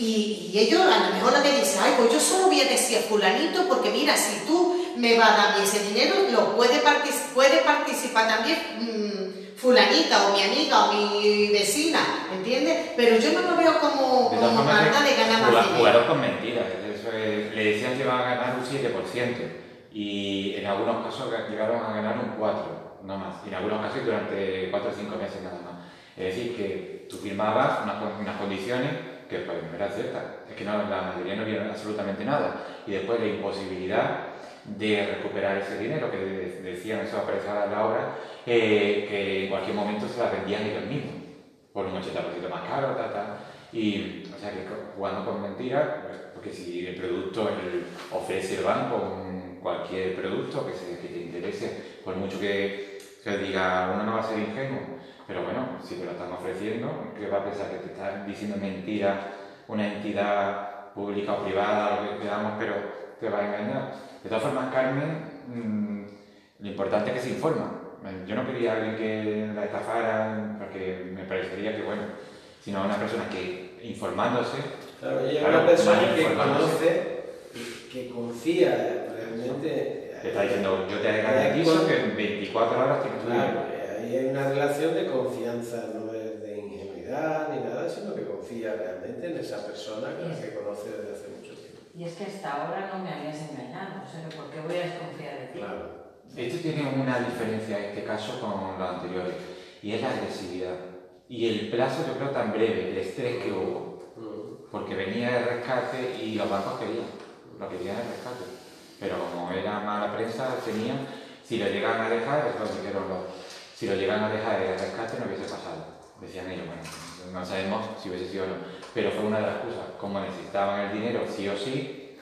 Speaker 4: Y, ellos a lo mejor la que dice, ay, pues yo solo voy a decir a fulanito porque mira, si tú me vas a dar ese dinero, lo puede, puede participar también mm, fulanita o mi amiga o mi vecina, ¿entiendes? Pero yo no lo veo como, como falta de ganar más dinero.
Speaker 2: Jugaron con mentiras, le decían que iban a ganar un 7% y en algunos casos llegaron a ganar un 4%, no más, y en algunos casos durante 4 o 5 meses nada más. Es decir, que tú firmabas unas, unas condiciones que pues, no era cierta, es que no, la mayoría no vieron absolutamente nada. Y después la imposibilidad de recuperar ese dinero, que decían, eso aparece en la obra, eh, que en cualquier momento se la vendían ellos mismos, por un 80% más caro, ta, ta. Y, o sea, que jugando con mentiras, pues, porque si el producto el, ofrece el banco cualquier producto que, se, que te interese, por mucho que que diga, uno no va a ser ingenuo, pero bueno, si te lo están ofreciendo, ¿qué va a pensar que te están diciendo mentira una entidad pública o privada, lo que queramos, pero te va a engañar? De todas formas, Carmen, mm, lo importante es que se informa. Yo no quería a alguien que la estafara, porque me parecería que, bueno, sino a una persona que informándose.
Speaker 3: Claro, ella es una persona que conoce, que confía realmente.
Speaker 2: Te está diciendo, yo te garantizo que en 24 horas tienes
Speaker 3: Claro, ahí hay una relación de confianza, no es de ingenuidad ni nada, sino que confía realmente en esa persona que conoce desde hace mucho tiempo.
Speaker 1: Y es que hasta ahora no me habías engañado, o sea, ¿por qué voy a desconfiar de ti?
Speaker 3: Claro.
Speaker 2: Esto tiene una diferencia en este caso con los anteriores, y es la agresividad. Y el plazo yo creo tan breve, el estrés que hubo, porque venía el rescate y los bancos querían, lo querían el rescate. Pero como era mala prensa, tenían, si lo llegan a dejar, es lo dijeron los, si lo llegan a dejar el rescate no hubiese pasado. Decían ellos, bueno, no sabemos si hubiese sido o no. Pero fue una de las cosas, como necesitaban el dinero sí o sí,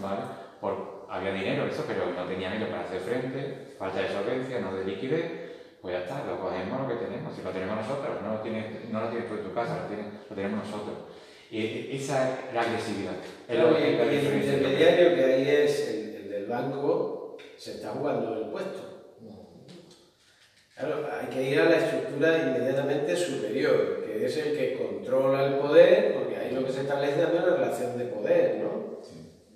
Speaker 2: ¿vale? Por, había dinero, eso, pero no tenían ellos para hacer frente, falta de solvencia, no de liquidez, pues ya está, lo cogemos lo que tenemos, si lo tenemos nosotros, no lo tienes, no lo tienes tú en tu casa, lo, tienes, lo tenemos nosotros. Y esa es la agresividad. Es
Speaker 3: Claro,
Speaker 2: que- la
Speaker 3: el intermediario que ahí es el, el del banco, se está jugando el puesto. Claro, hay que ir a la estructura inmediatamente superior, que es el que controla el poder, porque ahí lo que se establece es una relación de poder, ¿no?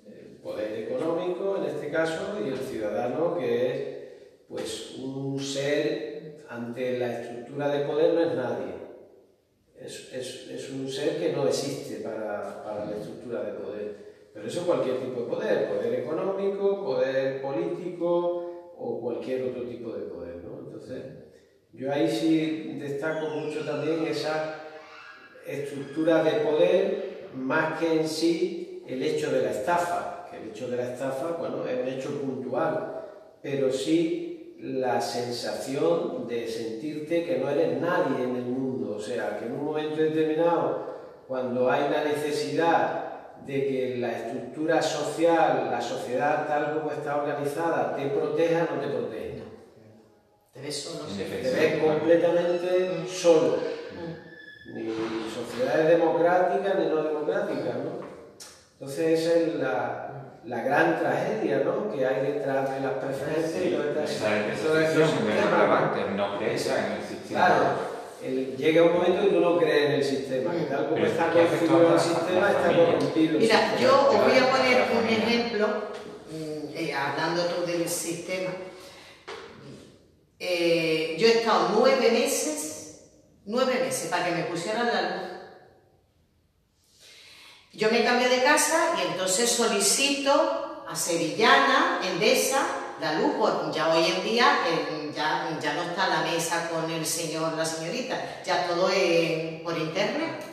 Speaker 3: El poder económico, en este caso, y el ciudadano, que es pues un ser ante la estructura de poder no es nadie. Es, es- es un ser que no existe para, para la estructura de poder. Pero eso cualquier tipo de poder, poder económico, poder político o cualquier otro tipo de poder. ¿no? Entonces, yo ahí sí destaco mucho también esa estructura de poder más que en sí el hecho de la estafa, que el hecho de la estafa, bueno, es un hecho puntual, pero sí la sensación de sentirte que no eres nadie en el mundo, sea, que en un momento determinado, cuando hay la necesidad de que la estructura social, la sociedad tal como está organizada, te proteja, no te protege.
Speaker 4: Te ves solo. sí.
Speaker 3: Te ves completamente solo.
Speaker 4: Mm.
Speaker 3: Ni sociedades democráticas ni no democráticas, ¿no? Entonces esa es la, la gran tragedia, ¿no? Que hay detrás de las preferencias y
Speaker 2: Sí,
Speaker 3: todas estas-
Speaker 2: esa
Speaker 3: todos estos
Speaker 2: percepción de
Speaker 3: sistemas.
Speaker 2: relevante, no creesa en el sistema.
Speaker 3: El- llega un momento que tú no crees en el sistema, que tal como está configurado el sistema, está corrompido.
Speaker 4: Mira, yo os voy a poner un ejemplo, mm, eh, hablando tú del sistema. Eh, yo he estado nueve meses, nueve meses para que me pusieran la luz. Yo me cambié de casa y entonces solicito a Sevillana, Endesa, la luz, porque ya hoy en día eh, ya, ya no está la mesa con el señor, la señorita, ya todo es por internet.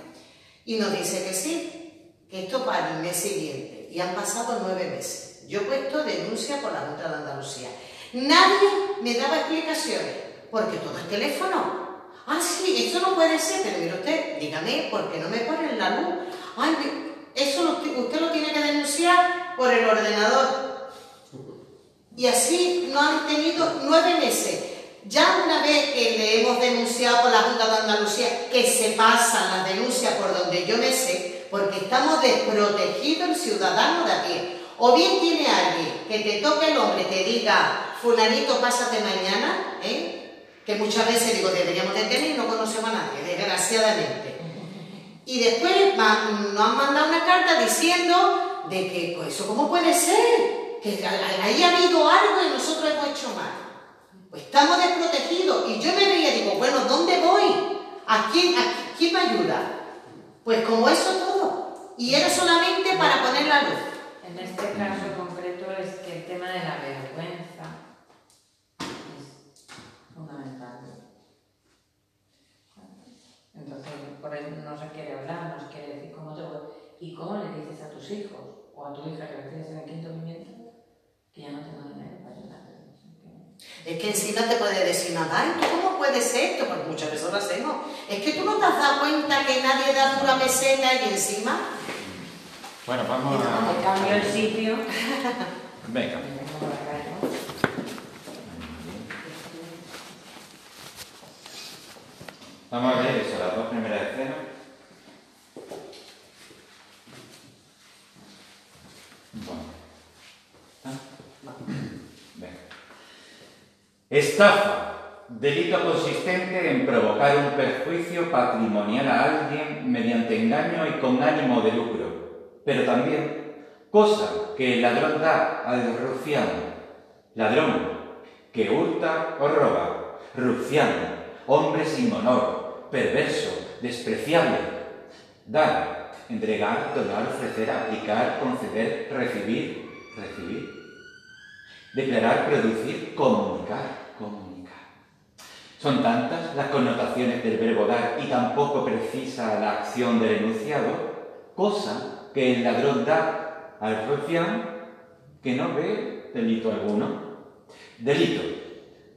Speaker 4: Y nos dice que sí, que esto para el mes siguiente. Y han pasado nueve meses. Yo he puesto denuncia por la Junta de Andalucía. Nadie me daba explicaciones, porque todo es teléfono. Ah, sí, eso no puede ser, pero mire usted, dígame, ¿por qué no me ponen la luz? Ay, eso usted lo tiene que denunciar por el ordenador. Y así no han tenido nueve meses. Ya una vez que le hemos denunciado por la Junta de Andalucía, que se pasan las denuncias por donde yo me sé, porque estamos desprotegidos el ciudadano de aquí. O bien tiene alguien que te toque el hombre, te diga, fulanito, pásate mañana, ¿eh? que muchas veces digo, deberíamos de tener y no conocemos a nadie, desgraciadamente. Y después nos han mandado una carta diciendo de que, pues eso cómo puede ser, que ahí ha habido algo y nosotros hemos hecho mal. Pues estamos desprotegidos. Y yo me veía y digo, bueno, ¿dónde voy? ¿A quién, a quién me ayuda? Pues como eso todo. Y era solamente para poner la luz.
Speaker 1: En este caso concreto es que el tema de la vergüenza es fundamental. Entonces, por eso no se quiere hablar, no se quiere decir cómo te voy. ¿Y cómo le dices a tus hijos o a tu hija que la tienes en el quinto pimiento ya no tengo dinero.
Speaker 4: Es que encima te puede decir nada, ¿y tú cómo puede ser esto? Pues muchas veces lo hacemos. Es que tú no te has dado cuenta que nadie da una meseta y encima.
Speaker 2: Bueno, vamos a.
Speaker 1: Cambio el sitio. [laughs]
Speaker 2: Venga. Vamos a ver eso, las dos primeras escenas. Estafa. Delito consistente en provocar un perjuicio patrimonial a alguien mediante engaño y con ánimo de lucro. Pero también cosa que el ladrón da al rufián. Ladrón que hurta o roba. Rufián, hombre sin honor, perverso, despreciable. Dar, entregar, donar, ofrecer, aplicar, conceder, recibir, recibir. Declarar, producir, comunicar, comunicar. Son tantas las connotaciones del verbo dar y tampoco precisa la acción del enunciado, cosa que el ladrón da al rufián que no ve delito alguno. Delito,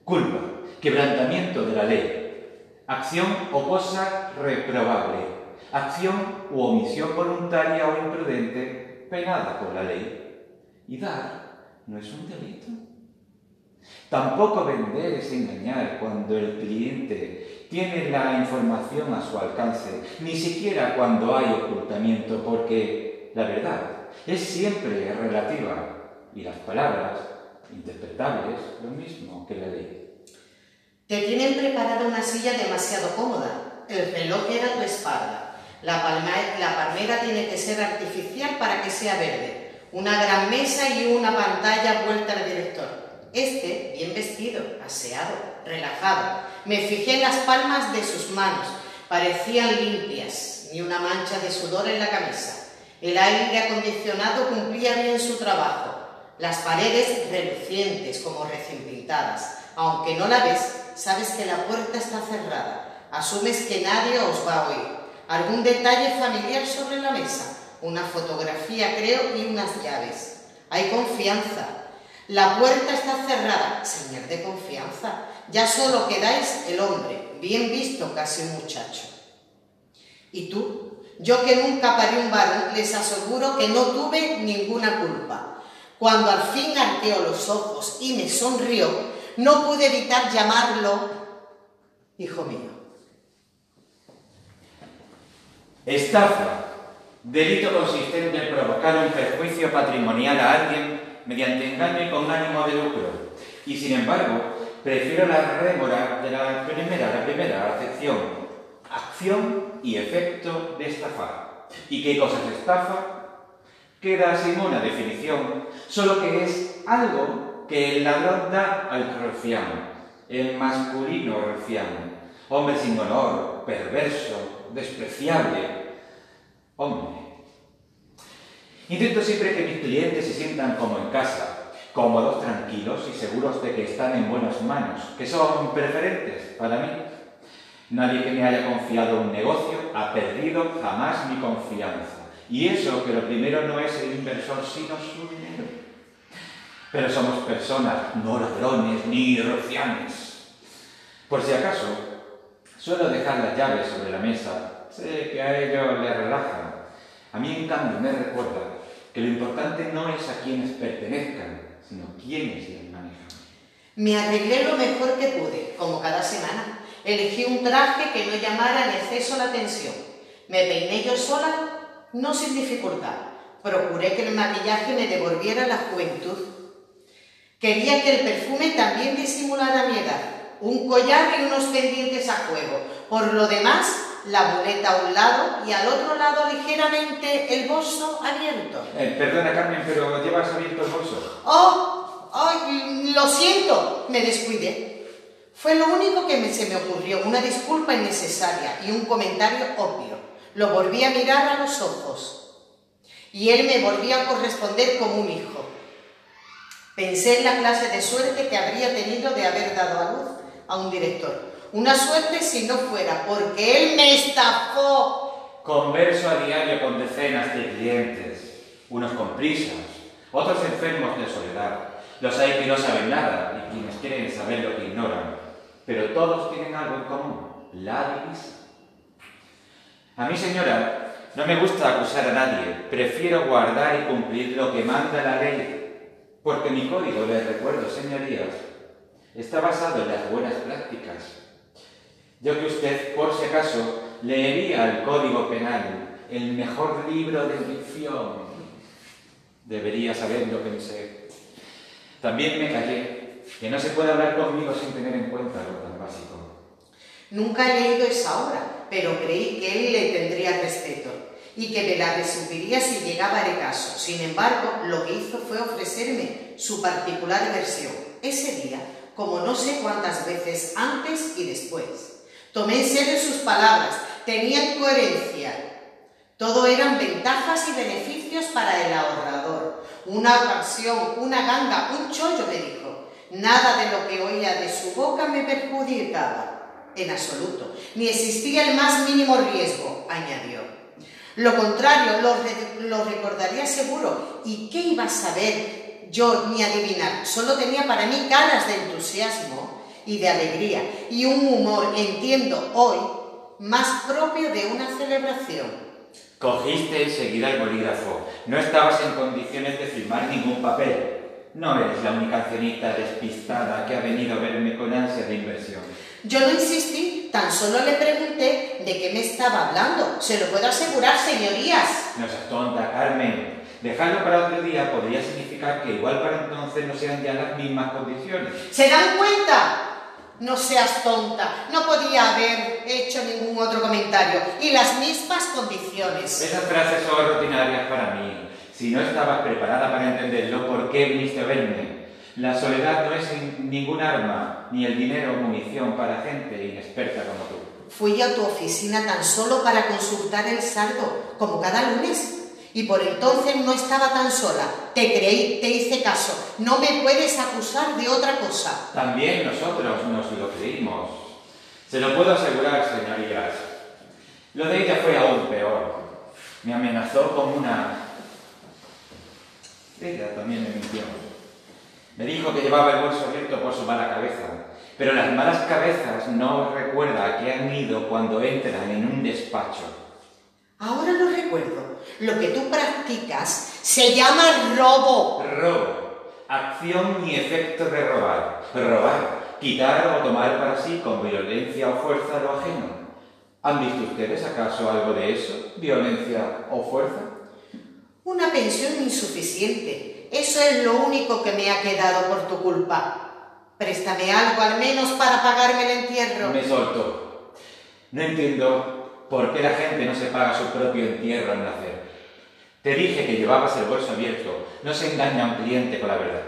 Speaker 2: culpa, quebrantamiento de la ley, acción o cosa reprobable, acción u omisión voluntaria o imprudente penada por la ley. Y dar no es un delito. Tampoco vender es engañar cuando el cliente tiene la información a su alcance, ni siquiera cuando hay ocultamiento, porque la verdad es siempre relativa y las palabras interpretables lo mismo que la ley.
Speaker 4: Te tienen preparada una silla demasiado cómoda. El reloj era tu espalda. La, la palmera tiene que ser artificial para que sea verde. Una gran mesa y una pantalla vuelta al director. Este, bien vestido, aseado, relajado. Me fijé en las palmas de sus manos. Parecían limpias, ni una mancha de sudor en la camisa. El aire acondicionado cumplía bien su trabajo. Las paredes relucientes como recién pintadas. Aunque no la ves, sabes que la puerta está cerrada. Asumes que nadie os va a oír. Algún detalle familiar sobre la mesa. Una fotografía, creo, y unas llaves. Hay confianza. La puerta está cerrada. Señor de confianza. Ya solo quedáis el hombre, bien visto casi un muchacho. ¿Y tú? Yo que nunca parí un varón, les aseguro que no tuve ninguna culpa. Cuando al fin arqueó los ojos y me sonrió, no pude evitar llamarlo hijo mío.
Speaker 2: Estafa. Delito consistente en provocar un perjuicio patrimonial a alguien mediante engaño con ánimo de lucro. Y sin embargo, prefiero la rémora de la primera, la primera acepción. Acción y efecto de estafar. ¿Y qué cosa es estafa? queda sin una definición, solo que es algo que el ladrón da al rufián, el masculino rufián, hombre sin honor, perverso, despreciable, hombre. Intento siempre que mis clientes se sientan como en casa, cómodos, tranquilos y seguros de que están en buenas manos, que son preferentes para mí. Nadie que me haya confiado un negocio ha perdido jamás mi confianza. Y eso, que lo primero no es el inversor, sino su dinero. Pero somos personas, no ladrones ni rocianes. Por si acaso, suelo dejar las llaves sobre la mesa. Sé que a ellos les relaja. A mí, en cambio, me recuerda que lo importante no es a quienes pertenezcan, sino quienes les manejan.
Speaker 4: Me arreglé lo mejor que pude, como cada semana. Elegí un traje que no llamara en exceso la atención. Me peiné yo sola no sin dificultad. Procuré que el maquillaje me devolviera la juventud. Quería que el perfume también disimulara mi edad. Un collar y unos pendientes a juego. Por lo demás, la muleta a un lado y al otro lado ligeramente el bolso abierto.
Speaker 2: Eh, perdona, Carmen, pero ¿llevas abierto el bolso?
Speaker 4: ¡Oh! Lo siento, me descuidé. Fue lo único que se me ocurrió, una disculpa innecesaria y un comentario obvio. Lo volví a mirar a los ojos y él me volvió a corresponder como un hijo. Pensé en la clase de suerte que habría tenido de haber dado a luz a un director. Una suerte si no fuera porque él me estafó.
Speaker 2: Converso a diario con decenas de clientes, unos con prisas, otros enfermos de soledad. Los hay que no saben nada y quienes quieren saber lo que ignoran. Pero todos tienen algo en común, la divisa. A mí, señora, no me gusta acusar a nadie, prefiero guardar y cumplir lo que manda la ley, porque mi código, les recuerdo, señorías, está basado en las buenas prácticas. Yo que usted, por si acaso, leería el Código Penal, el mejor libro de ficción. Debería saberlo, pensé. También me callé, que no se puede hablar conmigo sin tener en cuenta lo tan básico.
Speaker 4: Nunca he leído esa obra, pero creí que él le tendría respeto y que me la resumiría si llegaba el caso. Sin embargo, lo que hizo fue ofrecerme su particular versión. Ese día, como no sé cuántas veces antes y después. Tomé en serio sus palabras, tenían coherencia. Todo eran ventajas y beneficios para el ahorrador. Una ocasión, una ganga, un chollo, me dijo. Nada de lo que oía de su boca me perjudicaba, en absoluto. Ni existía el más mínimo riesgo, añadió. Lo contrario, lo, recordaría seguro. ¿Y qué iba a saber yo ni adivinar? Solo tenía para mí caras de entusiasmo y de alegría y un humor, entiendo hoy, más propio de una celebración.
Speaker 2: Cogiste enseguida el bolígrafo. No estabas en condiciones de firmar ningún papel. No eres la única ancianita despistada que ha venido a verme con ansia de inversión.
Speaker 4: Yo no insistí, tan solo le pregunté de qué me estaba hablando. Se lo puedo asegurar, señorías.
Speaker 2: No seas tonta, Carmen. Dejarlo para otro día podría significar que igual para entonces no sean ya las mismas condiciones.
Speaker 4: ¿Se dan cuenta? No seas tonta, no podía haber hecho ningún otro comentario. Y las mismas condiciones.
Speaker 2: Esas frases son ordinarias para mí. Si no estabas preparada para entenderlo, ¿por qué viniste a verme? La soledad no es ningún arma, ni el dinero munición para gente inexperta como tú.
Speaker 4: Fui a tu oficina tan solo para consultar el saldo, como cada lunes. Y por entonces no estaba tan sola. Te creí, te hice caso. No me puedes acusar de otra cosa.
Speaker 2: También nosotros nos lo creímos. Se lo puedo asegurar, señorías. Lo de ella fue aún peor. Me amenazó con una ella también me mintió. Me dijo que llevaba el bolso abierto por su mala cabeza, pero las malas cabezas no recuerda a qué han ido cuando entran en un despacho.
Speaker 4: Ahora lo recuerdo. Lo que tú practicas se llama robo.
Speaker 2: Robo. Acción y efecto de robar. Robar. Quitar o tomar para sí con violencia o fuerza lo ajeno. ¿Han visto ustedes acaso algo de eso? ¿Violencia o fuerza?
Speaker 4: Una pensión insuficiente. Eso es lo único que me ha quedado por tu culpa. Préstame algo al menos para pagarme el entierro.
Speaker 2: Me soltó. No entiendo por qué la gente no se paga su propio entierro al nacer. Te dije que llevabas el bolso abierto. No se engaña a un cliente con la verdad.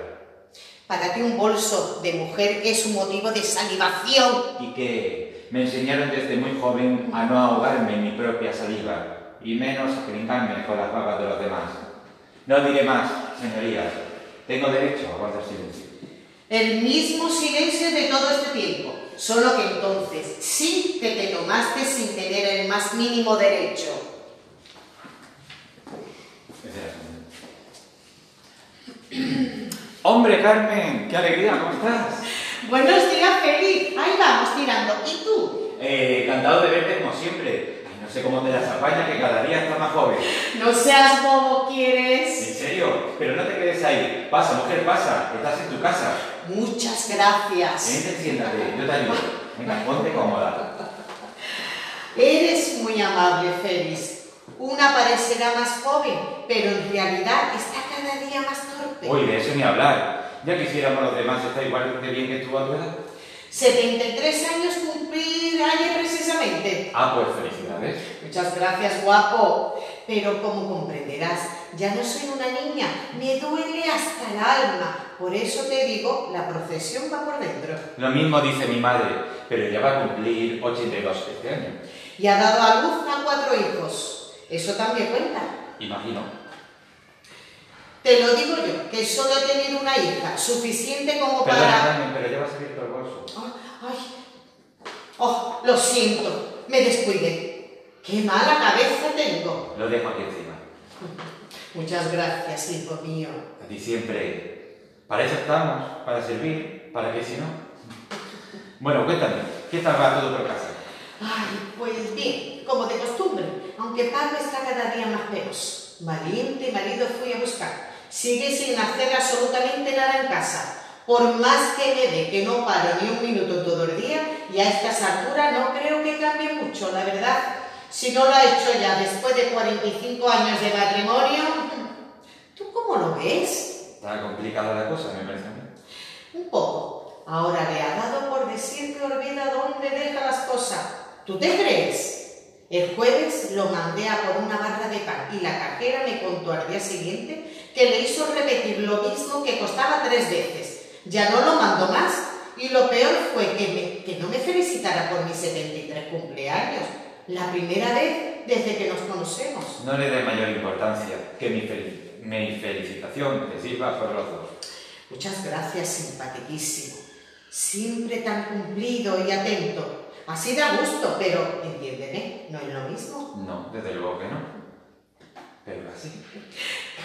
Speaker 4: Para ti un bolso de mujer es un motivo de salivación.
Speaker 2: Y que me enseñaron desde muy joven a no ahogarme en mi propia saliva y menos a con las babas de los demás. No diré más, señorías. Tengo derecho a guardar silencio.
Speaker 4: El mismo silencio de todo este tiempo, solo que entonces sí que te tomaste sin tener el más mínimo derecho. [clears throat]
Speaker 2: Hombre, Carmen, qué alegría, ¿cómo estás?
Speaker 4: Buenos días, feliz. Ahí vamos tirando. ¿Y tú?
Speaker 2: Eh, encantado de verte como siempre. Sé cómo te las apañas que cada día estás más joven.
Speaker 4: No seas bobo, ¿quieres?
Speaker 2: ¿En serio? Pero no te quedes ahí. Pasa, mujer, pasa. Estás en tu casa.
Speaker 4: Muchas gracias.
Speaker 2: Vente, siéntate. Yo te ayudo. Venga, ponte cómoda.
Speaker 4: Eres muy amable, Félix. Una parecerá más joven, pero en realidad está cada día más torpe.
Speaker 2: Uy, de eso ni hablar. Ya quisiéramos los demás estar igual de bien que tú a tu edad.
Speaker 4: 73 años cumplir ayer precisamente.
Speaker 2: Ah, pues felicidades.
Speaker 4: Muchas gracias, guapo. Pero como comprenderás, ya no soy una niña, me duele hasta el alma. Por eso te digo, la procesión va por dentro.
Speaker 2: Lo mismo dice mi madre, pero ya va a cumplir 82 este año.
Speaker 4: Y ha dado a luz a cuatro hijos. Eso también cuenta.
Speaker 2: Imagino.
Speaker 4: Te lo digo yo, que solo he tenido una hija, suficiente como para...
Speaker 2: Perdón, pero ya va a todo bolso.
Speaker 4: Ay, oh, lo siento, me descuidé. Qué mala cabeza tengo.
Speaker 2: Lo dejo aquí encima.
Speaker 4: Muchas gracias, hijo mío.
Speaker 2: A ti siempre. Para eso estamos, para servir, para que si no. Bueno, cuéntame, ¿qué tal va todo por casa?
Speaker 4: Ay, pues bien, como de costumbre, aunque Pablo está cada día más peor. Valiente marido fui a buscar. Sigue sin hacer absolutamente nada en casa. Por más que me dé que no paro ni un minuto todo el día, y a estas alturas no creo que cambie mucho, la verdad. Si no lo ha hecho ya después de 45 años de matrimonio, [laughs] ¿tú cómo lo ves?
Speaker 2: Está complicada la cosa, me parece a mí.
Speaker 4: Un poco. Ahora le ha dado por decir que olvida dónde deja las cosas. ¿Tú te crees? El jueves lo mandé a por una barra de pan y la cajera me contó al día siguiente que le hizo repetir lo mismo que costaba tres veces. Ya no lo mandó más y lo peor fue que, que no me felicitara por mis 73 cumpleaños. La primera vez desde que nos conocemos.
Speaker 2: No le dé mayor importancia que mi, fel mi felicitación te sirva por los dos.
Speaker 4: Muchas gracias, simpaticísimo. Siempre tan cumplido y atento. Así da gusto, pero entiéndeme, no es lo mismo.
Speaker 2: No, desde luego que no. Pero así.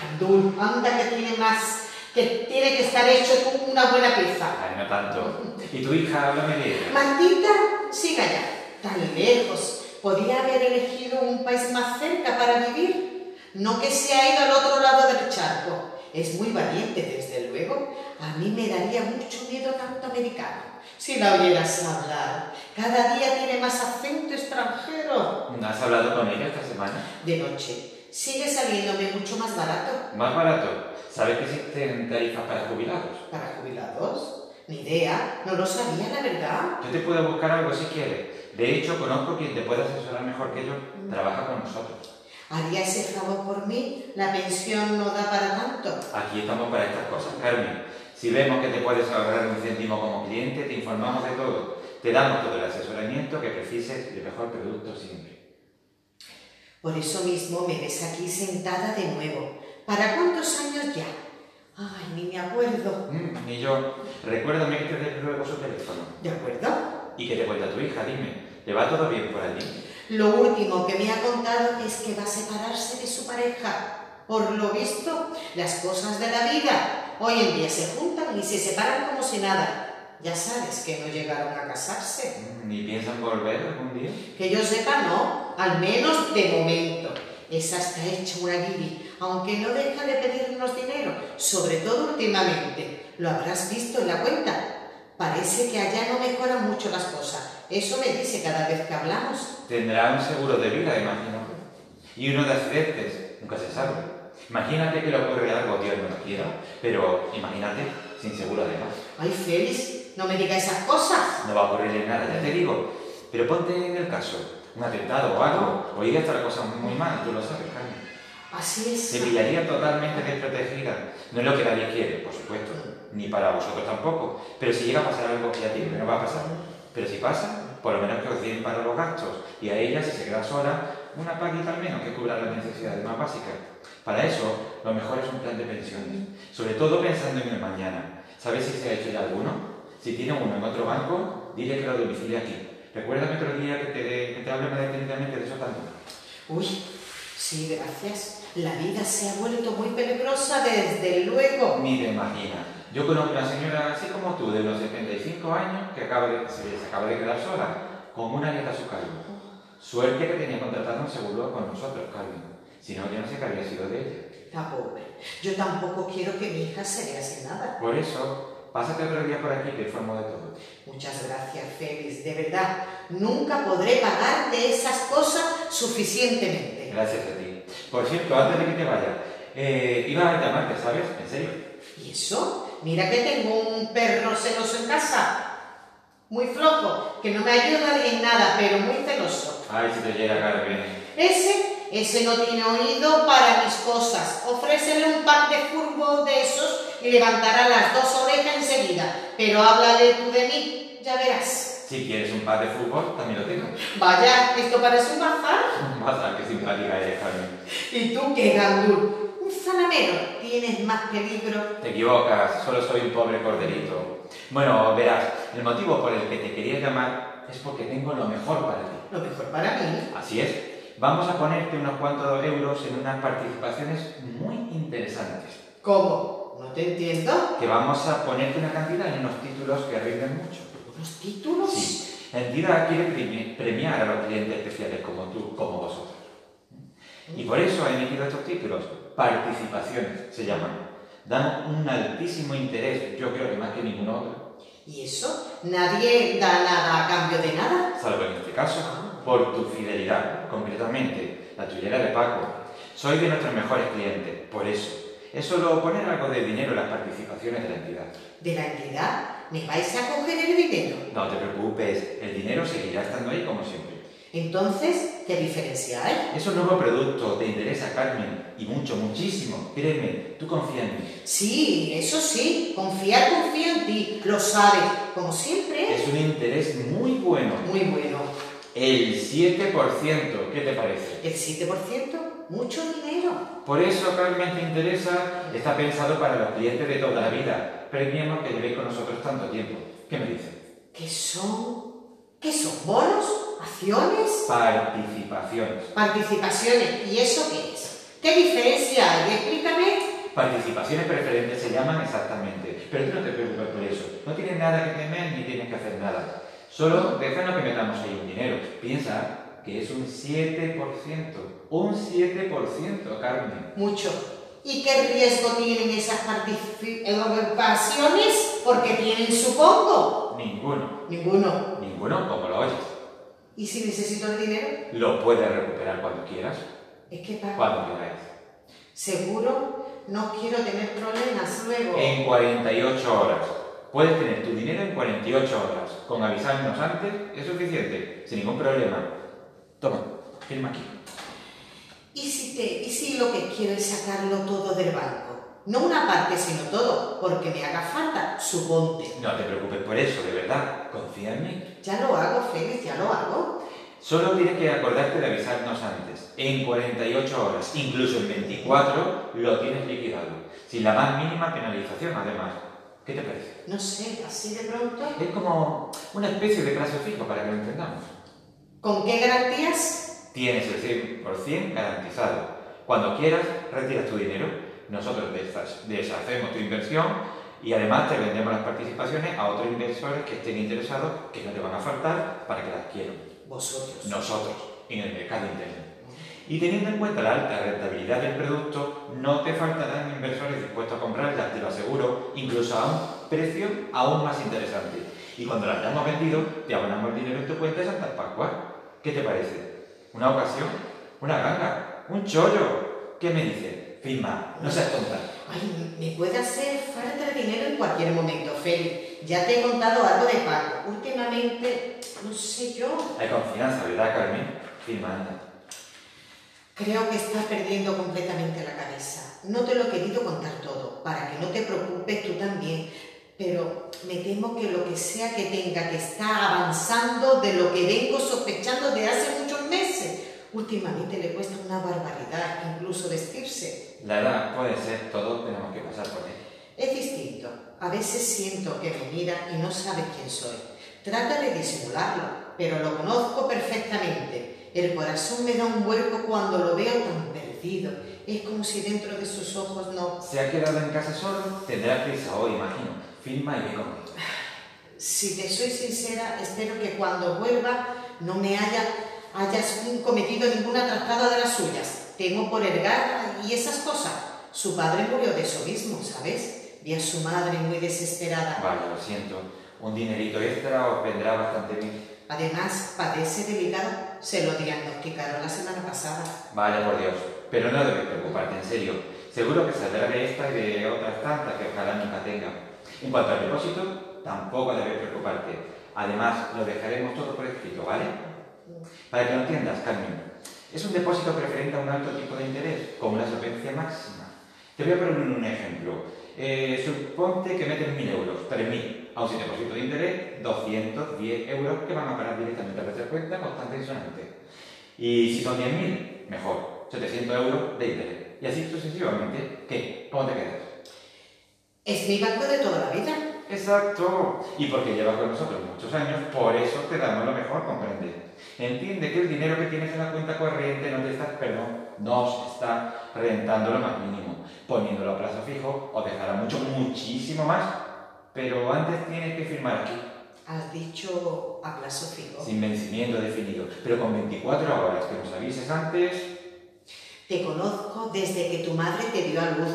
Speaker 4: Candul, anda que tiene más, que tiene que estar hecho una buena pieza.
Speaker 2: Ay, no tanto. ¿Y tu hija, háblame de ella?
Speaker 4: Martita, siga ya. Tan lejos. Podía haber elegido un país más cerca para vivir. No que se ha ido al otro lado del charco. Es muy valiente, desde luego. A mí me daría mucho miedo tanto americano. Si la oyeras hablar, cada día tiene más acento extranjero.
Speaker 2: ¿Has hablado con ella esta semana?
Speaker 4: De noche. Sigue saliéndome mucho más barato.
Speaker 2: ¿Más barato? ¿Sabes que existen tarifas para jubilados?
Speaker 4: ¿Para jubilados? Ni idea, no lo sabía, la verdad.
Speaker 2: Yo te puedo buscar algo si quieres. De hecho, conozco quien te puede asesorar mejor que yo. Trabaja con nosotros.
Speaker 4: ¿Haría ese favor por mí? La pensión no da para tanto.
Speaker 2: Aquí estamos para estas cosas, Carmen. Si vemos que te puedes ahorrar un céntimo como cliente, te informamos de todo. Te damos todo el asesoramiento que precises y el mejor producto siempre.
Speaker 4: Por eso mismo me ves aquí sentada de nuevo. ¿Para cuántos años ya? Ay, ni me acuerdo.
Speaker 2: Mm, ni yo. Recuérdame que te luego su teléfono.
Speaker 4: ¿De acuerdo?
Speaker 2: ¿Y qué te cuenta tu hija? Dime. ¿Le va todo bien por allí?
Speaker 4: Lo último que me ha contado es que va a separarse de su pareja. Por lo visto, las cosas de la vida hoy en día se juntan y se separan como si nada. Ya sabes que no llegaron a casarse.
Speaker 2: Mm, ¿Ni piensan volver algún día?
Speaker 4: Que yo sepa, no. Al menos de momento. Esa está hecha una guiri, aunque no deja de pedirnos dinero, sobre todo últimamente. Lo habrás visto en la cuenta. Parece que allá no mejoran mucho las cosas. Eso me dice cada vez que hablamos.
Speaker 2: Tendrá un seguro de vida, imagino. Y uno de accidentes, nunca se sabe. Imagínate que le ocurre algo, Dios no lo quiera, pero imagínate sin seguro además.
Speaker 4: Ay, Félix, no me diga esas cosas.
Speaker 2: No va a ocurrirle nada, ya te digo. Pero ponte en el caso, un atentado o algo, o iría a estar la cosa muy mal, tú lo sabes, Carmen.
Speaker 4: Así es.
Speaker 2: Se pillaría totalmente desprotegida. No es lo que nadie quiere, por supuesto, ni para vosotros tampoco. Pero si llega a pasar algo, ya digo que no va a pasar. Pero si pasa, por lo menos que os den para los gastos. Y a ella, si se queda sola, una paguita al menos que cubra las necesidades más básicas. Para eso, lo mejor es un plan de pensiones. Sobre todo pensando en el mañana. ¿Sabes si se ha hecho ya alguno? Si tiene uno en otro banco, dile que lo domicilie aquí. Recuérdame otro día que te, que te hable más detenidamente de eso también.
Speaker 4: Uy, sí, gracias. La vida se ha vuelto muy peligrosa desde luego.
Speaker 2: Ni te imaginas. Yo conozco a una señora así como tú, de los 75 años, que acaba de, se, se acaba de quedar sola, con una nieta a su cargo. Suerte que tenía contratado un seguro con nosotros, Carmen. Si no, yo no sé qué habría sido de ella.
Speaker 4: La pobre. Yo tampoco quiero que mi hija se vea sin nada.
Speaker 2: Por eso, pásate otro día por aquí, te informo de todo.
Speaker 4: Muchas gracias, Félix. De verdad, nunca podré pagarte esas cosas suficientemente.
Speaker 2: Gracias a ti. Por cierto, antes de que te vaya, eh, iba a llamarte, ¿sabes? En serio.
Speaker 4: ¿Y eso? Mira que tengo un perro celoso en casa. Muy flojo, que no me ayuda en nada, pero muy celoso.
Speaker 2: Ay, si te llega, Carmen.
Speaker 4: Ese, ese no tiene oído para mis cosas. Ofrécele un pack de fútbol de esos y levantará las dos orejas enseguida. Pero háblale tú de mí, ya verás.
Speaker 2: Si quieres un par de fútbol, también lo tengo.
Speaker 4: Vaya, esto parece un bazar.
Speaker 2: A ver qué simpática eres, Carmen.
Speaker 4: ¿Y tú qué, Gandul? Un salamero. Tienes más peligro.
Speaker 2: Te equivocas, solo soy un pobre corderito. Bueno, verás, el motivo por el que te quería llamar es porque tengo lo mejor para ti.
Speaker 4: Lo mejor para mí.
Speaker 2: Así es. Vamos a ponerte unos cuantos euros en unas participaciones muy interesantes.
Speaker 4: ¿Cómo? No te entiendo.
Speaker 2: Que vamos a ponerte una cantidad en unos títulos que rinden mucho.
Speaker 4: ¿Unos títulos?
Speaker 2: Sí. La entidad quiere premi- premiar a los clientes especiales como tú, como vosotros. Y por eso ha emitido estos títulos. Participaciones se llaman. Dan un altísimo interés, yo creo que más que ningún otro.
Speaker 4: ¿Y eso? ¿Nadie da nada a cambio de nada?
Speaker 2: Salvo en este caso, por tu fidelidad, concretamente, la tuya de Paco. Soy de nuestros mejores clientes, por eso. Es solo poner algo de dinero en las participaciones de la entidad.
Speaker 4: ¿De la entidad? ¿Me vais a coger el dinero?
Speaker 2: No te preocupes, el dinero seguirá estando ahí como siempre.
Speaker 4: Entonces, ¿qué diferencia hay?
Speaker 2: Es un nuevo producto, te interesa, Carmen, y mucho, muchísimo. Créeme, tú confía en mí.
Speaker 4: Sí, eso sí, confiar confío en ti, lo sabes, como siempre.
Speaker 2: Es un interés muy bueno.
Speaker 4: Muy bueno.
Speaker 2: El 7%, ¿qué te parece?
Speaker 4: ¿El 7%? Mucho dinero.
Speaker 2: Por eso, Carmen, te interesa, está pensado para los clientes de toda la vida. Premiemos que llevéis con nosotros tanto tiempo. ¿Qué me dices?
Speaker 4: ¿Qué son? ¿Qué son? ¿Bonos? ¿Acciones?
Speaker 2: Participaciones.
Speaker 4: Participaciones. ¿Y eso qué es? ¿Qué diferencia hay? Explícame.
Speaker 2: Participaciones preferentes se llaman exactamente. Pero tú no te preocupes por eso. No tienes nada que temer ni tienes que hacer nada. Solo déjanos que metamos ahí un dinero. Piensa que es un 7%. Un 7%, Carmen.
Speaker 4: Mucho. ¿Y qué riesgo tienen esas participaciones? Porque tienen, supongo.
Speaker 2: Ninguno.
Speaker 4: Ninguno.
Speaker 2: Ninguno, como lo oyes.
Speaker 4: ¿Y si necesito el dinero?
Speaker 2: Lo puedes recuperar cuando quieras.
Speaker 4: Es que para...
Speaker 2: Cuando queráis.
Speaker 4: ¿Seguro? No quiero tener problemas luego.
Speaker 2: En 48 horas. Puedes tener tu dinero en 48 horas. Con avisarnos antes es suficiente, sin ningún problema. Toma, firma aquí.
Speaker 4: ¿Y si, te, ¿Y si lo que quiero es sacarlo todo del banco? No una parte, sino todo, porque me haga falta, suponte.
Speaker 2: No te preocupes por eso, de verdad. Confía en mí.
Speaker 4: Ya lo hago, Félix, ya lo hago.
Speaker 2: Solo tienes que acordarte de avisarnos antes. En 48 horas, incluso en 24, lo tienes liquidado. Sin la más mínima penalización, además. ¿Qué te parece?
Speaker 4: No sé, así de pronto.
Speaker 2: Es como una especie de plazo fijo para que lo entendamos.
Speaker 4: ¿Con qué garantías?
Speaker 2: Tienes el 100% garantizado. Cuando quieras, retiras tu dinero. Nosotros deshacemos tu inversión y además te vendemos las participaciones a otros inversores que estén interesados, que no te van a faltar, para que las quieran.
Speaker 4: Vosotros.
Speaker 2: Nosotros, en el mercado interno. Y teniendo en cuenta la alta rentabilidad del producto, no te faltarán inversores dispuestos a comprarlas, te lo aseguro, incluso a un precio aún más interesante. Y cuando las hayamos vendido, te abonamos el dinero en tu cuenta de Santa Pascua. ¿Qué te parece? ¿Una ocasión? ¿Una ganga? ¿Un chollo? ¿Qué me dices? Firma, no seas tonta.
Speaker 4: Ay, me puede hacer falta dinero en cualquier momento, Félix. Ya te he contado algo de pago. Últimamente, no sé yo.
Speaker 2: Hay confianza, ¿verdad, Carmen? Firma, anda.
Speaker 4: Creo que estás perdiendo completamente la cabeza. No te lo he querido contar todo, para que no te preocupes tú también. Pero me temo que lo que sea que tenga que estar avanzando de lo que vengo sospechando de hace muchos meses. Últimamente le cuesta una barbaridad incluso vestirse.
Speaker 2: La edad puede ser, todos tenemos que pasar por él.
Speaker 4: Es distinto. A veces siento que me mira y no sabe quién soy. Trata de disimularlo, pero lo conozco perfectamente. El corazón me da un vuelco cuando lo veo tan perdido. Es como si dentro de sus ojos no...
Speaker 2: ¿Se ha quedado en casa solo? Tendrá prisa hoy, imagino. Firma y ve conmigo.
Speaker 4: Si te soy sincera, espero que cuando vuelva no me haya, hayas cometido ninguna trastada de las suyas. Temo por el gas y esas cosas. Su padre murió de eso mismo, ¿sabes? Vi a su madre muy desesperada.
Speaker 2: Vale, lo siento. Un dinerito extra os vendrá bastante bien.
Speaker 4: Además, padece del hígado. Se lo diagnosticaron la semana pasada.
Speaker 2: Vale, por Dios. Pero no debes preocuparte, en serio. Seguro que saldrá de esta y de otras tantas que ojalá nunca tenga. En cuanto al depósito, tampoco debes preocuparte. Además, lo dejaremos todo por escrito, ¿vale? Para que lo entiendas, Carmen. Es un depósito preferente a un alto tipo de interés, con una solvencia máxima. Te voy a poner un ejemplo. Eh, suponte que metes 1.000 euros, 3.000, a un depósito de interés, 210 euros que van a parar directamente a nuestra cuenta constante y sonante. Y si son 10.000, mejor, 700 euros de interés. Y así sucesivamente. ¿Qué? ¿Cómo te quedas?
Speaker 4: Es mi banco de toda la vida.
Speaker 2: Exacto. Y porque llevas con nosotros muchos años, por eso te damos lo mejor, comprende. Entiende que el dinero que tienes en la cuenta corriente no te está, perdón, nos está rentando lo más mínimo. Poniéndolo a plazo fijo os dejará mucho, muchísimo más. Pero antes tienes que firmar aquí.
Speaker 4: Has dicho a plazo fijo.
Speaker 2: Sin vencimiento definido. Pero con 24 horas que nos avises antes.
Speaker 4: Te conozco desde que tu madre te dio a luz.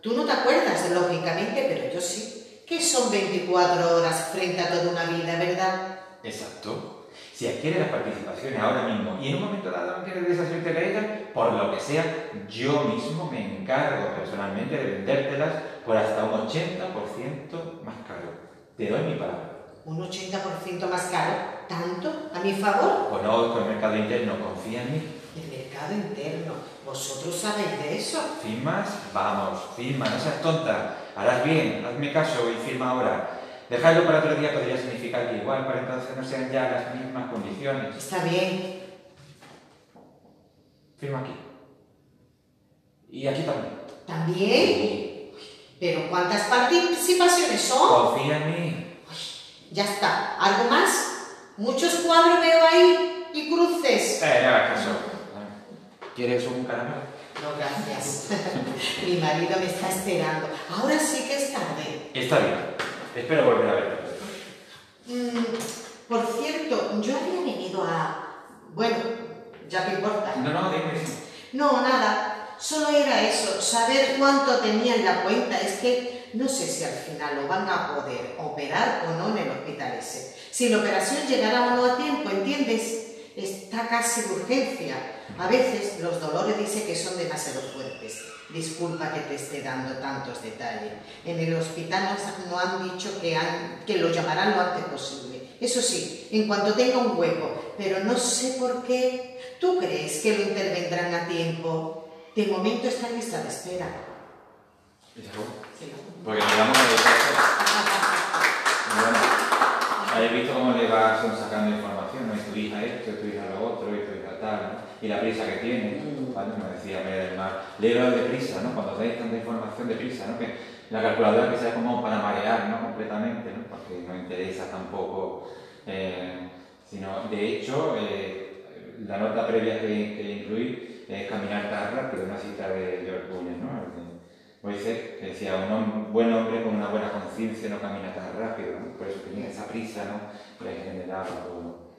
Speaker 4: Tú no te acuerdas, lógicamente, pero yo sí. Que son 24 horas frente a toda una vida, ¿verdad?
Speaker 2: Exacto. Si adquiere las participaciones ahora mismo y en un momento dado no quiere deshacerte de ellas, por lo que sea, yo mismo me encargo personalmente de vendértelas por hasta un 80% más caro. Te doy mi palabra.
Speaker 4: ¿Un 80% más caro? ¿Tanto? ¿A mi favor?
Speaker 2: Conozco el mercado interno, confía en mí.
Speaker 4: El mercado interno. ¿Vosotros sabéis de eso?
Speaker 2: ¿Firmas? Vamos, firma, no seas tonta. Harás bien, hazme caso y firma ahora. Dejarlo para otro día podría significar que igual para entonces no sean ya las mismas condiciones.
Speaker 4: Está bien.
Speaker 2: Firma aquí. Y aquí también.
Speaker 4: ¿También? ¿Pero cuántas participaciones son?
Speaker 2: Confía en mí.
Speaker 4: Ya está. ¿Algo más? Muchos cuadros veo ahí y cruces.
Speaker 2: Eh, no caso. ¿Quieres un caramelo?
Speaker 4: No, gracias. [laughs] Mi marido me está esperando. Ahora sí que es tarde.
Speaker 2: Está bien. Espero volver a verte.
Speaker 4: Mm, por cierto, yo había venido a... Bueno, ya que importa.
Speaker 2: No, no, dime.
Speaker 4: No, nada. Solo era eso, saber cuánto tenía en la cuenta. Es que no sé si al final lo van a poder operar o no en el hospital ese. Si la operación llegará o no a tiempo, ¿entiendes? Está casi de urgencia. A veces los dolores dice que son demasiado fuertes. Disculpa que te esté dando tantos detalles. En el hospital no han dicho que, han, que lo llamarán lo antes posible. Eso sí, en cuanto tenga un hueco, pero no sé por qué. ¿Tú crees que lo intervendrán a tiempo? De momento está en lista de espera.
Speaker 2: ¿Y Sí. Porque nos vamos a Bueno, habéis visto cómo le vas sacando información, ¿no? Y tu hija esto, tu hija lo otro, y tu hija tal, ¿no? Y la prisa que tiene, ¿vale? Me decía María del Mar, léelo de prisa, ¿no? Cuando dais tanta información de prisa, ¿no? Que la calculadora que sea como para marear, ¿no? Completamente, ¿no? Porque no interesa tampoco, eh, sino, de hecho, eh, la nota previa que, que incluí es caminar tan rápido, una cita de George Buller, ¿no? Moisés, que decía, un buen hombre con una buena conciencia no camina tan rápido, ¿no? por eso tenía esa prisa, ¿no? Le generaba todo.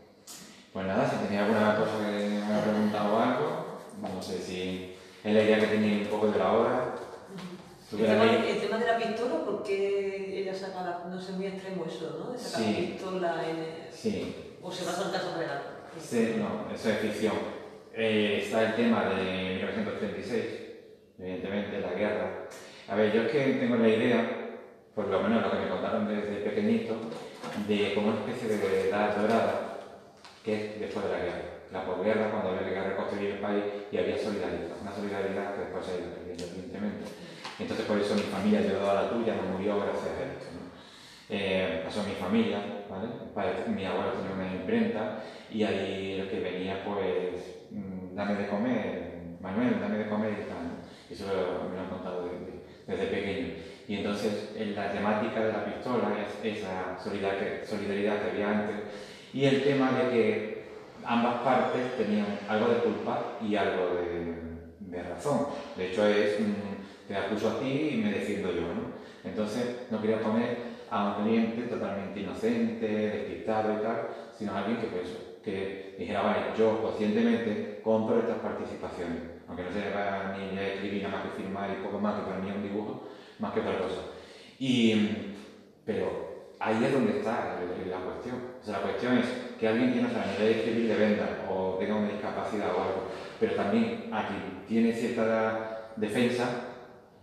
Speaker 2: Pues nada, si tenía alguna cosa que me ha preguntado algo, no sé si es la idea que tenía un poco de la hora.
Speaker 5: El tema, el tema, de la pistola, porque ella saca la, no sé, muy extremo eso, ¿no? De sacar sí. la pistola en el...
Speaker 2: Sí.
Speaker 5: ¿O se basa en casos real?
Speaker 2: Sí, no, eso es ficción. Eh, está el tema de 1936, evidentemente, la guerra. A ver, yo es que tengo la idea, por lo menos lo que me contaron desde pequeñito, de como una especie de edad dorada, que es después de la guerra. La posguerra, cuando había que reconstruir el país y había solidaridad, una solidaridad que después se ha ido perdiendo, evidentemente. Entonces, por eso mi familia ayudó a la tuya, no murió gracias a esto. ¿no? Eh, pasó mi familia, ¿vale? mi abuelo tenía una imprenta y ahí lo que venía, pues, mmm, dame de comer, Manuel, dame de comer y tal. ¿no? Eso me lo han contado desde, desde, pequeño. Y entonces, en la temática de la pistola es esa solidaridad que había antes y el tema de que ambas partes tenían algo de culpa y algo de, razón. De hecho, es mm, te acuso a ti y me defiendo yo. ¿no? Entonces, no quería poner a un cliente totalmente inocente, despistado y tal, sino a alguien que, pues, que dijera, vale, yo conscientemente compro estas participaciones, aunque no sepa ni escribir nada más que firmar y poco más, que para mí es un dibujo, más que otra cosa. Y, pero ahí es donde está la cuestión. O sea, la cuestión es que alguien que no sabe leer escribir le venda o tenga una discapacidad o algo, pero también a quien tiene cierta defensa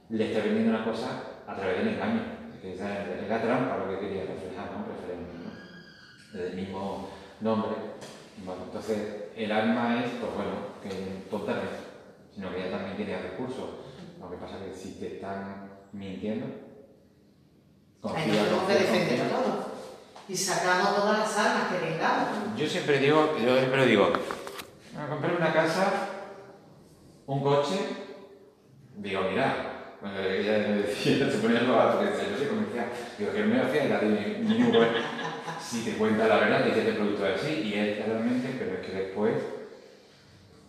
Speaker 2: le está vendiendo una cosa a través del engaño. Que es la trampa lo que quería reflejar, ¿no? Referente, ¿no? Desde el mismo nombre. Bueno, entonces, el alma es, pues bueno, que tonta no es, sino que ella también tiene recursos. Lo que pasa es que si te están mintiendo,
Speaker 4: Confía, todo. Y sacamos todas las armas que tengamos.
Speaker 2: Yo siempre digo, yo siempre digo, comprar una casa, un coche, digo, mira, bueno, ella me decía, [laughs] se ponía los gatos, que decía, yo soy comercial, digo, que no me de la de mi, mi si te cuenta la verdad, dice este producto es así, y es realmente, pero es que después,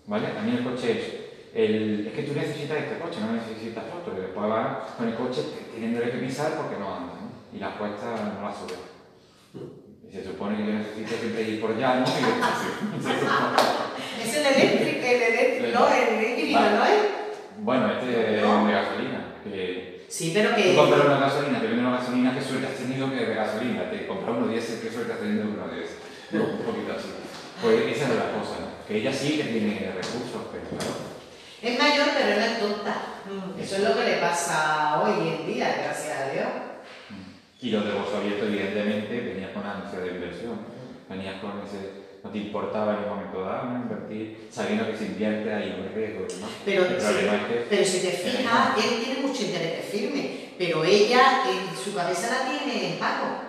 Speaker 2: ¿vale? A mí el coche es el, es que tú necesitas este coche, no necesitas otro, y después vas con el coche teniéndole que pisar porque no anda, ¿no? y la apuesta no la sube. Y se supone que yo necesito siempre ir por allá, [laughs] ¿no?
Speaker 4: es el eléctrico, el eléctrico, no, el híbrido, ¿no es?
Speaker 2: Bueno, este es de gasolina, que
Speaker 4: Sí, pero que...
Speaker 2: Tú compras una gasolina, te venden una gasolina, qué suerte has tenido que de gasolina. Te compras uno diésel, qué suerte has tenido uno diésel. Un poquito así. Pues esa es la cosa, ¿no? Que ella sí que tiene recursos, pero claro.
Speaker 4: Es mayor, pero no es tonta. Eso es lo que le pasa hoy en día, gracias a Dios.
Speaker 2: Y los de bolso abierto, evidentemente, venías con ansia de inversión. Venías con ese. No te importaba en un momento dado invertir, sabiendo que se invierte ahí un riesgo. ¿no?
Speaker 4: Pero, si, pero si te fijas, él tiene mucho interés firme, pero ella, en su cabeza la tiene en pago.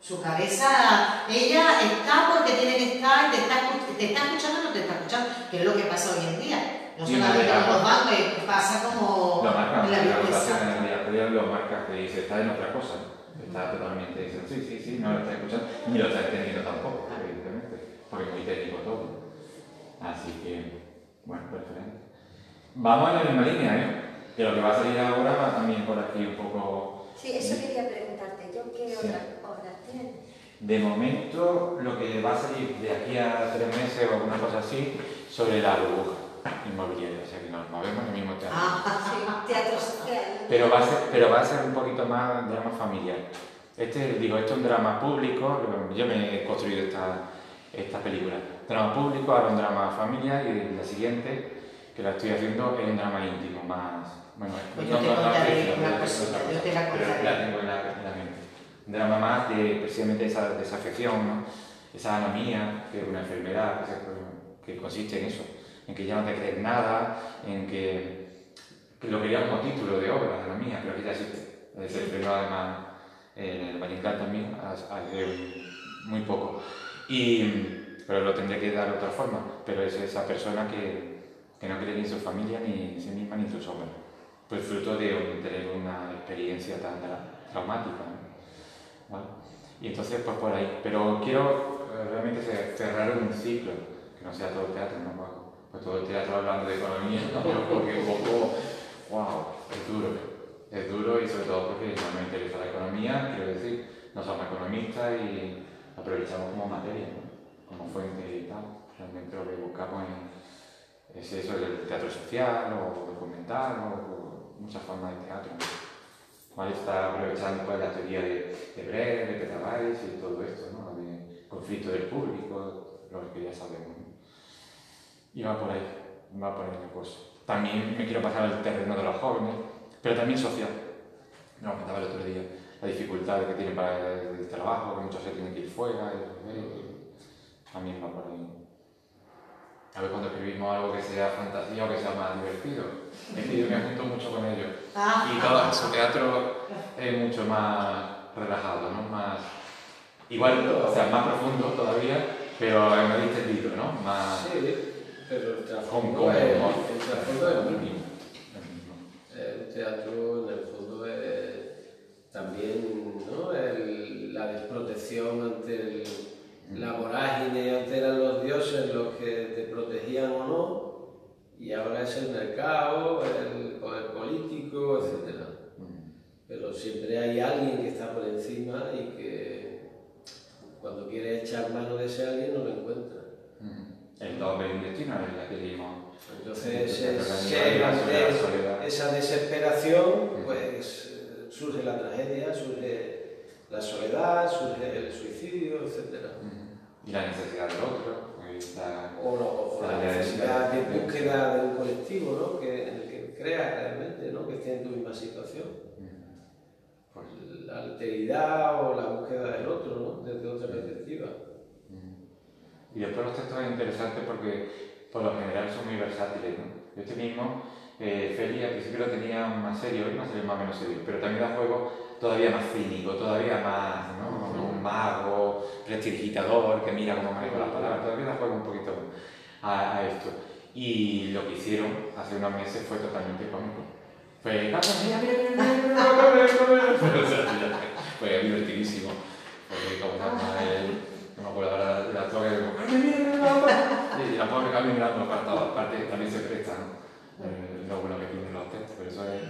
Speaker 4: Su cabeza, ella está porque tiene que estar, te está, te está escuchando o no te está escuchando, que es lo que pasa hoy en día. No solamente con los bancos, pasa como
Speaker 2: lo marca,
Speaker 4: en la
Speaker 2: vida lo marca que dice, está en otra cosa. Está totalmente diciendo, sí, sí, sí, no lo está escuchando, ni lo está entendiendo tampoco, evidentemente, porque es muy técnico todo. Así que, bueno, perfecto. Vamos en la misma línea, ¿eh? Que lo que va a salir ahora va también por aquí un poco.
Speaker 6: Sí, eso quería preguntarte yo, ¿qué sí.
Speaker 2: De momento, lo que va a salir de aquí a tres meses o alguna cosa así, sobre la burbuja inmobiliaria, o sea que nos movemos en el mismo teatro.
Speaker 6: Ah, sí, teatro social.
Speaker 2: Pero va, a ser, pero va a ser un poquito más drama familiar. Este, digo, esto es un drama público, yo me he construido esta, esta película. Drama público, ahora un drama familiar y la siguiente, que la estoy haciendo, es un drama íntimo, más...
Speaker 4: Bueno, pues yo te contaré una cosita, yo te la contaré.
Speaker 2: la tengo en la, en la mente un drama más de precisamente esa desafección, ¿no? esa anomía, que es una enfermedad que, consiste en eso, en que ya no te crees nada, en que, que lo quería como título de obra, anomía, pero que ya existe. Se estrenó además en el Vallecán también hace muy poco. Y, pero lo tendré que dar de otra forma, pero es esa persona que, que no cree ni en su familia, ni en sí misma, ni en sus obras. Pues fruto de tener una experiencia tan traumática. Y entonces, pues por ahí. Pero quiero eh, realmente cerrar un ciclo, que no sea todo teatro, ¿no, Pues todo el teatro hablando de economía, [laughs] porque un poco, wow, es duro. Es duro y sobre todo porque no me interesa la economía, quiero decir, no somos economistas y aprovechamos como materia, como fuente y tal. Realmente lo que buscamos es, eso, el teatro social o documental o, muchas formas de teatro. Está aprovechando pues, la teoría de, de Brecht, de Petabytes y todo esto, ¿no? de conflicto del público, lo que ya sabemos. Y va por ahí, va por ahí la cosa. También me quiero pasar al terreno de los jóvenes, pero también social. Lo comentaba el otro día, la dificultad que tienen para el trabajo, que muchos se tienen que ir fuera, y, también va por ahí. A ver cuando escribimos algo que sea fantasía o que sea más divertido. Es que yo me junto mucho con ellos. Ah. y todo su teatro es mucho más relajado, ¿no? Más, igual, o sea, más profundo todavía, pero más distendido, ¿no? Más,
Speaker 3: sí, pero el trasfondo es, el trasfondo es el mismo. El teatro, en el fondo, es también ¿no? el, la desprotección ante el la vorágine, antes eran los dioses los que te protegían o no, y ahora es el mercado, el poder político, etc. Pero siempre hay alguien que está por encima y que cuando quiere echar mano de ese alguien no lo encuentra.
Speaker 2: El doble del destino es la que dimos.
Speaker 3: Entonces, esa desesperación, pues surge la tragedia, surge la soledad, surge el suicidio, etc.
Speaker 2: Y la necesidad del otro.
Speaker 3: o, la, necesidad de búsqueda de un colectivo, ¿no? que, en el que creas realmente, ¿no? que esté en tu misma situación. Pues la alteridad o la búsqueda del otro, ¿no? desde otra perspectiva.
Speaker 2: Y después los textos son interesantes porque por lo general son muy versátiles. ¿no? Este mismo, eh, Feli al principio lo tenía más serio, hoy más serio, más menos serio, pero también da juego todavía más cínico, todavía más, ¿no? un mago, prestidigitador que mira cómo manejo las palabras, todavía da juego un poquito a, esto. Y lo que hicieron hace unos meses fue totalmente cómico. Fue, fue divertidísimo. Porque como el, no me acuerdo ahora de la toque, [laughs] y la pobre Carmen mirando para todas partes también se presta, ¿no? Eh, lo bueno que tienen los textos, pero eso es...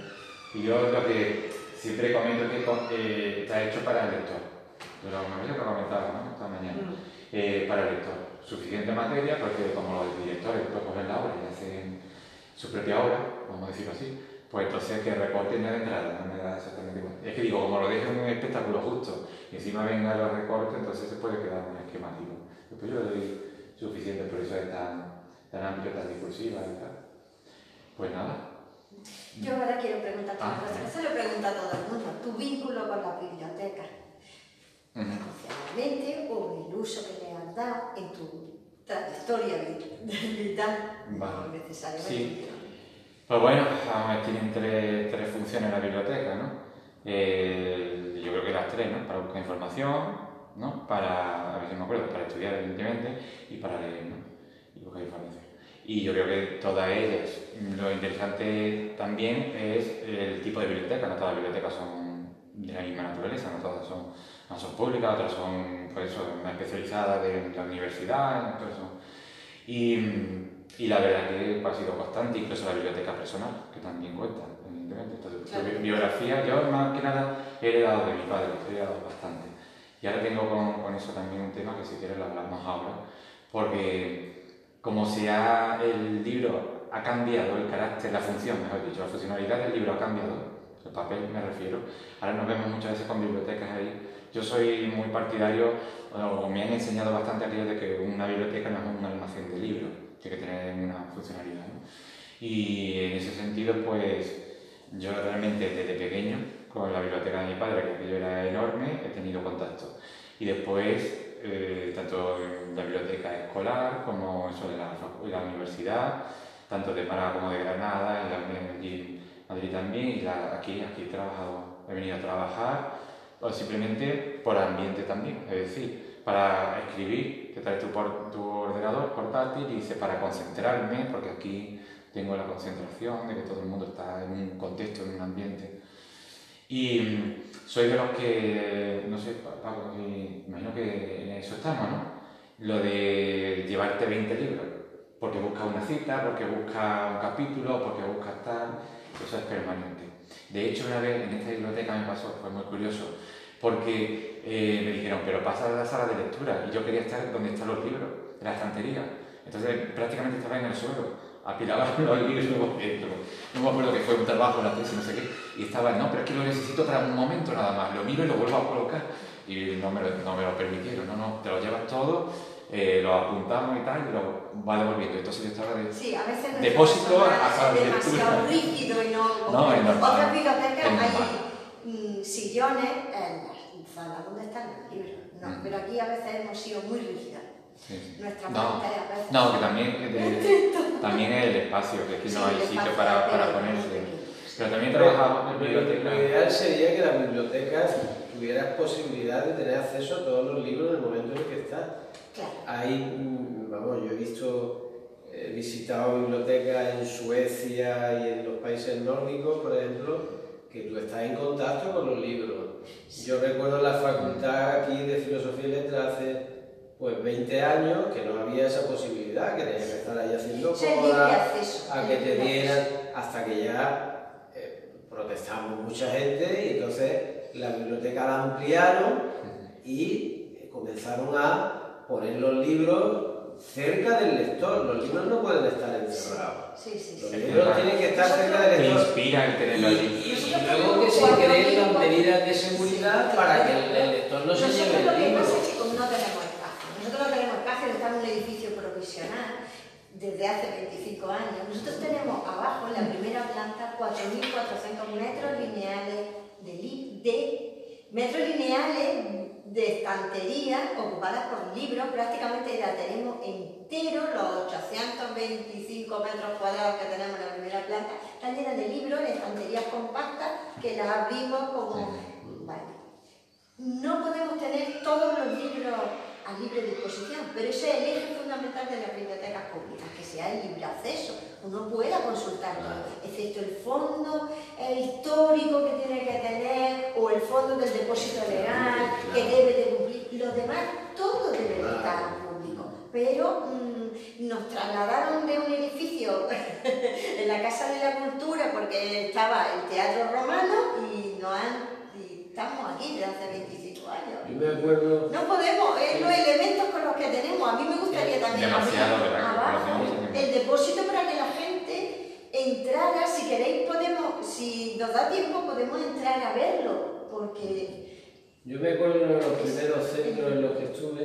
Speaker 2: Y yo lo que siempre comento que eh, está hecho para el lector. Pero una vez lo comentaba ¿no? esta mañana. Mm. Eh, para el lector. Suficiente materia porque como los directores después cogen la obra y hacen su propia obra, vamos a decirlo así, pues entonces que recorten no entrar, no me da exactamente igual. Es que digo, como lo dejo en un espectáculo justo y encima venga los recortes, entonces se puede quedar un esquemático. Después yo le doy suficiente, por eso es tan, tan amplio, tan discursiva y tal. Pues nada.
Speaker 6: Yo ahora quiero preguntarte
Speaker 2: Ah,
Speaker 6: una cosa, eso le pregunta a todo el mundo, tu vínculo con la biblioteca, emocionalmente o el uso que le has dado en tu trayectoria vi- vital,
Speaker 2: Vale.
Speaker 6: necesariamente.
Speaker 2: Sí. Pues bueno, ah, tienen tres, funciones la biblioteca, ¿no? Eh, yo creo que las tres, ¿no? Para buscar información, ¿no? Para, a ver si me acuerdo, para estudiar evidentemente y para leer, ¿no? Y buscar información. Y yo creo que todas ellas, lo interesante también es el tipo de biblioteca, no todas las bibliotecas son de la misma naturaleza, no todas son, unas son públicas, otras son, pues eso, especializadas de la universidad, otras son... Y, y la verdad que ha sido constante, incluso la biblioteca personal, que también cuenta, evidentemente. Entonces,
Speaker 4: Claro.
Speaker 2: bi- biografía, yo más que nada he heredado de mi padre, he heredado bastante. Y ahora tengo con, con eso también un tema que si quieres lo hablamos ahora, porque como se ha, el libro ha cambiado el carácter, la función, mejor dicho, la funcionalidad del libro ha cambiado, el papel me refiero, ahora nos vemos muchas veces con bibliotecas ahí. Yo soy muy partidario, o me han enseñado bastante aquello de que una biblioteca no es un almacén de libros, tiene que tener una funcionalidad. ¿no? Y en ese sentido, pues yo realmente desde pequeño, con la biblioteca de mi padre, que aquello era enorme, he tenido contacto. Y después, eh, tanto en la biblioteca escolar como de la, la universidad, tanto de Málaga como de Granada, en la, en Madrid también, y la- aquí, aquí he trabajado, he venido a trabajar, o simplemente por ambiente también, es decir, para escribir, te traes tu, tu ordenador portátil y dice para concentrarme, porque aquí tengo la concentración de que todo el mundo está en un contexto, en un ambiente. Y mm, soy de los que, no sé, Pa- Paco, que imagino que en eso estamos, ¿no? Lo de llevarte 20 libros, porque buscas una cita, porque buscas un capítulo, porque buscas tal, eso es permanente. De hecho, una vez en esta biblioteca me pasó, fue muy curioso, porque eh, me dijeron, pero pasa a la sala de lectura, y yo quería estar donde están los libros, en la estantería. Entonces prácticamente estaba en el suelo, apilaba [laughs] los libros, eh, no me acuerdo que fue un trabajo, la tesis, no sé qué, y estaba, no, pero es que lo necesito para un momento nada más, lo miro y lo vuelvo a colocar. Y no me lo, no me lo permitieron, no, no, te lo llevas todo, eh, lo apuntamos y tal, y lo va devolviendo. Entonces yo estaba de...
Speaker 6: Sí, a veces
Speaker 2: Depósito a de
Speaker 6: es demasiado
Speaker 2: lectura.
Speaker 6: rígido y no...
Speaker 2: No, es.
Speaker 6: Mm, sillones en las salas donde están los libros. No,
Speaker 2: Mm.
Speaker 6: pero aquí a veces hemos sido muy rígidas.
Speaker 2: Sí.
Speaker 6: Nuestra
Speaker 2: No,
Speaker 6: mente a veces...
Speaker 2: no, que también, es de- [laughs] también el espacio, que es que no
Speaker 6: Sí,
Speaker 2: hay
Speaker 6: el
Speaker 2: sitio para, para ponerse. Pero también he trabajado en
Speaker 3: Lo
Speaker 2: biblioteca.
Speaker 3: ideal sería que las bibliotecas tuvieras posibilidad de tener acceso a todos los libros en el momento en el que estás.
Speaker 6: Claro.
Speaker 3: Hay, mm, vamos, yo he visto, he visitado bibliotecas en Suecia y en los países nórdicos, por ejemplo, que tú estás en contacto con los libros. Yo recuerdo la facultad aquí de Filosofía y Letras hace pues 20 años que no había esa posibilidad, que tenías que estar ahí haciendo
Speaker 6: acceso.
Speaker 3: a que te dieran, hasta que ya eh, protestamos mucha gente y entonces la biblioteca la ampliaron y eh, comenzaron a poner los libros cerca del lector. Los libros no pueden estar encerrados.
Speaker 6: Sí, sí, sí.
Speaker 3: libros tienen que estar cerca del
Speaker 2: Te
Speaker 3: lector.
Speaker 2: inspira el tenerlo allí.
Speaker 3: y- y luego que se creen las medidas de seguridad para que el, el lector no se
Speaker 6: Nosotros
Speaker 3: lleve
Speaker 6: lo
Speaker 3: el
Speaker 6: que
Speaker 3: libro.
Speaker 6: pasa es que como no tenemos espacio, nosotros no tenemos espacio, estamos en un edificio provisional desde hace 25 años. Nosotros tenemos abajo, en la primera planta, 4.400 metros lineales de, li- de metros lineales de estanterías ocupadas por libros, prácticamente la tenemos entero, los 825 metros cuadrados que tenemos en la primera planta, están llenas de libros en estanterías compactas que las abrimos como... Vale. No podemos tener todos los libros a libre disposición, pero ese es el eje fundamental de las bibliotecas públicas, sea el libre acceso, uno pueda consultar todo, excepto el fondo eh, histórico que tiene que tener o el fondo del depósito legal que debe de cumplir, lo demás todo debe de estar público, pero mm, nos trasladaron de un edificio [laughs] en la Casa de la Cultura porque estaba el Teatro Romano y nos han estamos aquí desde hace 25 años.
Speaker 3: Yo me acuerdo
Speaker 6: No podemos, es los elementos con los que tenemos. A mí me gustaría también
Speaker 2: Demasiado. Que
Speaker 6: abajo
Speaker 2: conocemos,
Speaker 6: el depósito para que la gente entrara entrara, si queréis podemos, si nos da tiempo podemos entrar a verlo, porque...
Speaker 3: Yo me acuerdo de los primeros centros en los que estuve,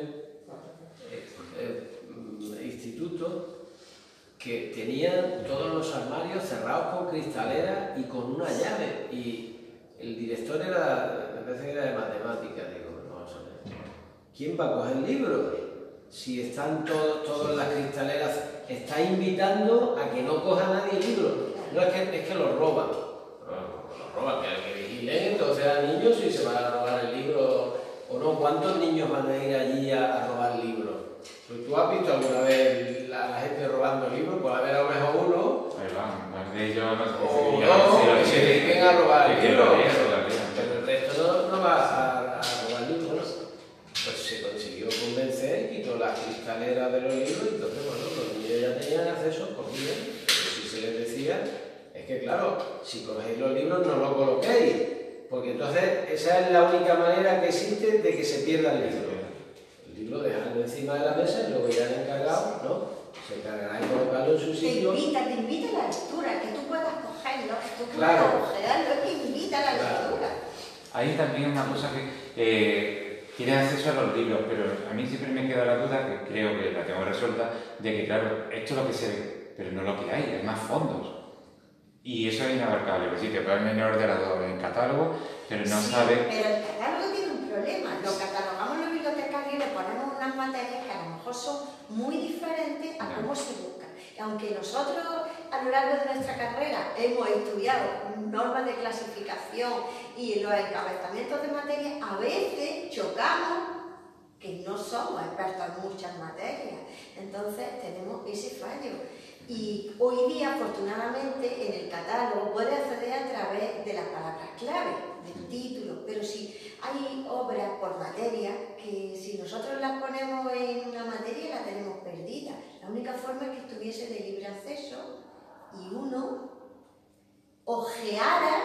Speaker 3: eh, eh, mm, institutos, que tenían todos los armarios cerrados con cristalera y con una llave. Y el director era, me parece que era de matemáticas, digo, no, vamos a ver. ¿Quién va a coger libros? Si están todos, todas las cristaleras, está invitando a que no coja nadie libros. No es que, es que los roban. Los roban, que, que vigilen entonces a niños si se van a robar el libro o no. ¿Cuántos niños van a ir allí a, a robar libros? Pues tú has visto alguna vez la, la gente robando libros, pues a ver a lo mejor uno
Speaker 2: Ahí va, más de ellos no
Speaker 3: o
Speaker 2: lo
Speaker 3: que se dediquen a robar libros.
Speaker 2: lo lo.
Speaker 3: Pero el resto no, no va a, a robar libros. Pues se consiguió convencer, quitó las cristaleras de los libros entonces, bueno, los niños ya tenían acceso, cogían, pero si se les decía, es que claro, si cogéis los libros no lo coloquéis, porque entonces esa es la única manera que existe de que se pierda el libro. El libro dejarlo encima de la mesa y luego ya el encargado, ¿no? Se encargará de colocarlo en su
Speaker 6: Te
Speaker 3: sitio.
Speaker 6: invita, te invita a la lectura, que tú puedas cogerlo, que tú
Speaker 3: Claro.
Speaker 6: puedas ojearlo, te invita a la
Speaker 3: Claro.
Speaker 6: lectura.
Speaker 2: Hay también una cosa que eh, tiene acceso a los libros, pero a mí siempre me queda la duda, que creo que la tengo resuelta, de que claro, esto es lo que se ve, pero no lo que hay, hay más fondos. Y eso es inabarcable, que sí, te ponen en el ordenador, en catálogo, pero no
Speaker 6: Sí,
Speaker 2: sabes...
Speaker 6: Pero el catálogo tiene un problema. Lo catalogamos los bibliotecarios y le ponemos unas materias que a lo mejor son muy diferentes a cómo se buscan. Y aunque nosotros a lo largo de nuestra carrera hemos estudiado normas de clasificación y los encabezamientos de materias, a veces chocamos que no somos expertos en muchas materias. Entonces tenemos ese fallo. Y hoy día, afortunadamente, en el catálogo puedes acceder a través de las palabras clave, del título, pero si hay obras por materia que si nosotros las ponemos en una materia la tenemos perdida. La única forma es que estuviese de libre acceso y uno ojeara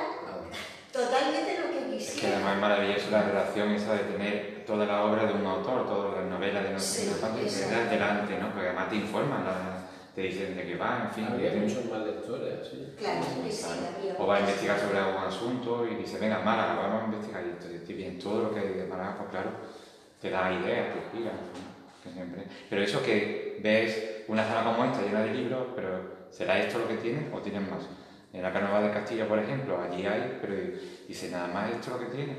Speaker 6: totalmente lo que
Speaker 2: Es que
Speaker 6: quisiera.
Speaker 2: además es maravilloso la relación esa de tener toda la obra de un autor, todas las novelas de no sé
Speaker 6: Sí,
Speaker 2: tenerlas delante, ¿no? Porque además te informan, la- te dicen de qué va, en fin.
Speaker 3: Había
Speaker 2: que-
Speaker 3: muchos más lectores, sí.
Speaker 6: Claro, sí, había
Speaker 2: O va a investigar sobre algún asunto y dice, venga, Málaga, vamos a investigar esto. Y estoy bien, todo lo que hay de Málaga, pues claro, te da ideas, te inspira. ¿no? Que siempre... Pero eso que ves una sala como esta llena de libros, pero ¿será esto lo que tienen o tienen más? En la Carnaval de Castilla, por ejemplo, allí hay, pero dice, nada más esto lo que tiene.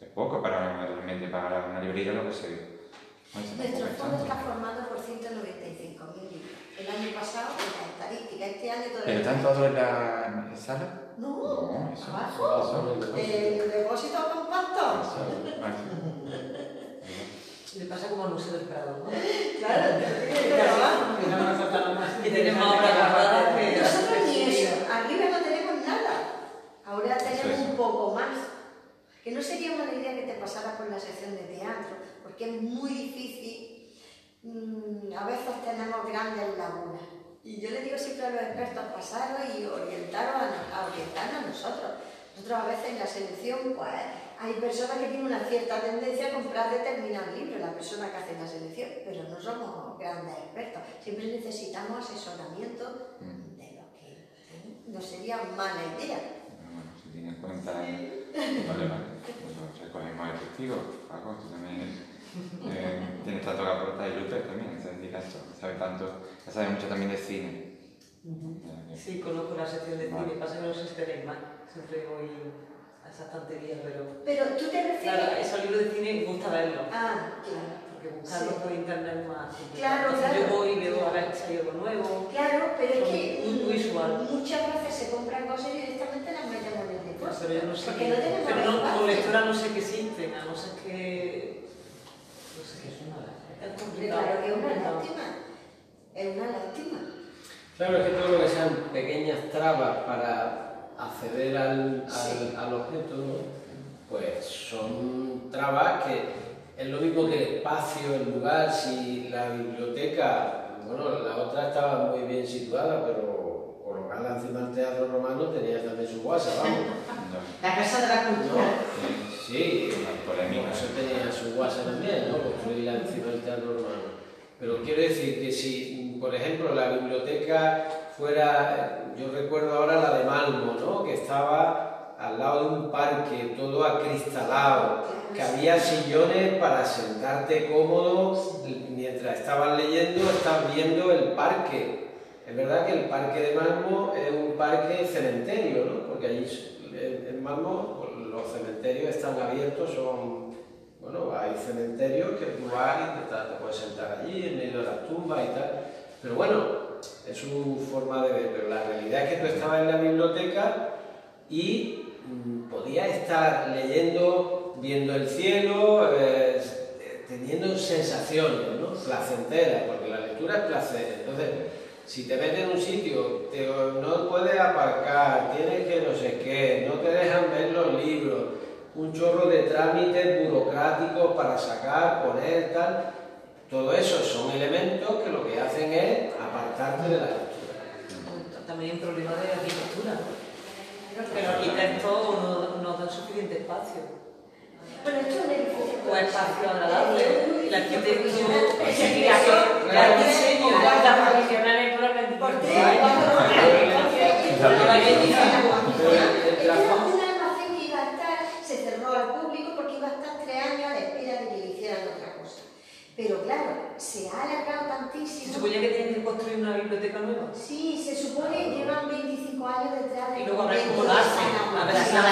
Speaker 2: Es poco para realmente pagar una librería lo que se ve.
Speaker 6: Nuestro fondo está formado por 195.000 libros. El año pasado, en la estadística, este año todavía.
Speaker 2: ¿Pero están todos en la sala?
Speaker 6: No,
Speaker 2: No, eso.
Speaker 6: abajo.
Speaker 2: eso-
Speaker 6: El depósito compacto. [laughs]
Speaker 5: Le pasa como al Museo del Prado, ¿no?
Speaker 6: Claro.
Speaker 5: Que. Que tenemos obras guardadas que...
Speaker 6: Nosotros ni eso, arriba no tenemos nada. Ahora
Speaker 2: Eso
Speaker 6: tenemos un poco más. Que no sería mala idea que te pasara por la sección de teatro, porque es muy difícil. Mm, a veces tenemos grandes lagunas. Y yo le digo siempre a los expertos, pasaros y orientaros a, a orientarnos a nosotros. Nosotros a veces en la selección, pues hay personas que tienen una cierta tendencia a comprar determinados libros, la persona que hace la selección, pero no somos grandes expertos. Siempre necesitamos asesoramiento
Speaker 2: Mm.
Speaker 6: de lo que ¿eh? no sería mala idea.
Speaker 2: Bueno, se tiene en cuenta. Vale, vale. Pues recogemos testigo. Paco, tú también eh, tienes tanto que aportar y Luther también, se dedica. Sabe tanto, ya sabe mucho también de cine. Que-
Speaker 5: Sí, conozco la sección de cine, pasa que no sé si tenéis más. Siempre voy a esas tonterías, pero...
Speaker 6: Pero tú te refieres...
Speaker 5: Claro, esos libros de cine gusta verlos.
Speaker 6: Ah, claro.
Speaker 5: Porque buscarlos
Speaker 6: Sí.
Speaker 5: por internet es más.
Speaker 6: Claro,
Speaker 5: Entonces
Speaker 6: claro.
Speaker 5: Yo voy y veo a ver si hay algo nuevo.
Speaker 6: Claro, pero es que
Speaker 5: muy- muy visual.
Speaker 6: muchas veces se compran cosas y directamente las metemos en el depósito.
Speaker 5: Pero yo no sé.
Speaker 6: Porque no tenemos
Speaker 5: pero no, como lectora no sé que existen, a no ser que. No sé qué es una. Es complicado.
Speaker 6: Claro que es una lástima. Es una lástima.
Speaker 3: Claro, es que todo lo que sean pequeñas trabas para acceder al, al,
Speaker 6: Sí.
Speaker 3: al objeto, ¿no? pues son trabas que es lo mismo que el espacio, el lugar, si la biblioteca, bueno, la otra estaba muy bien situada, pero colocarla encima del Teatro Romano tenía también su guasa, vamos.
Speaker 2: No, [laughs]
Speaker 4: La Casa de la Cultura.
Speaker 3: ¿no? Sí,
Speaker 2: una polémica.
Speaker 3: eso tenía guasa también, ¿no? Construirla encima del Teatro Romano. Pero quiero decir que si, por ejemplo, la biblioteca fuera yo recuerdo ahora la de Malmo, ¿no? que estaba al lado de un parque, todo acristalado, que había sillones para sentarte cómodo mientras estabas leyendo, estás viendo el parque. Es verdad que el parque de Malmo es un parque cementerio, ¿no? porque allí en Malmo los cementerios están abiertos, son, bueno, hay cementerios que tú vas y te, puedes sentar allí en medio de las tumbas y tal, pero bueno, es su forma de ver, pero la realidad es que tú estabas en la biblioteca y mm, podías estar leyendo, viendo el cielo, eh, teniendo sensaciones, ¿no? Placenteras, porque la lectura es placer. Entonces, si te metes en un sitio, no puedes aparcar, tienes que no sé qué, no te dejan ver los libros, un chorro de trámites burocráticos para sacar, poner, tal. Todo eso son elementos que lo que hacen es apartarte de la lectura.
Speaker 5: También hay un problema de arquitectura, que los arquitectos no, no dan suficiente espacio.
Speaker 6: Bueno, esto es un
Speaker 5: espacio agradable. La arquitectura.
Speaker 6: La diseño, la profesional es ¿Por qué? Un almacén que iba a estar, se cerró al público porque iba a estar tres años a la espera de que le hicieran otra cosa. Pero claro, se ha alargado tantísimo.
Speaker 5: ¿Se suponía que tienen que construir una biblioteca nueva?
Speaker 6: Sí, se supone que llevan 25 años detrás de...
Speaker 5: Y luego habrá que mudarse. A ver si
Speaker 6: la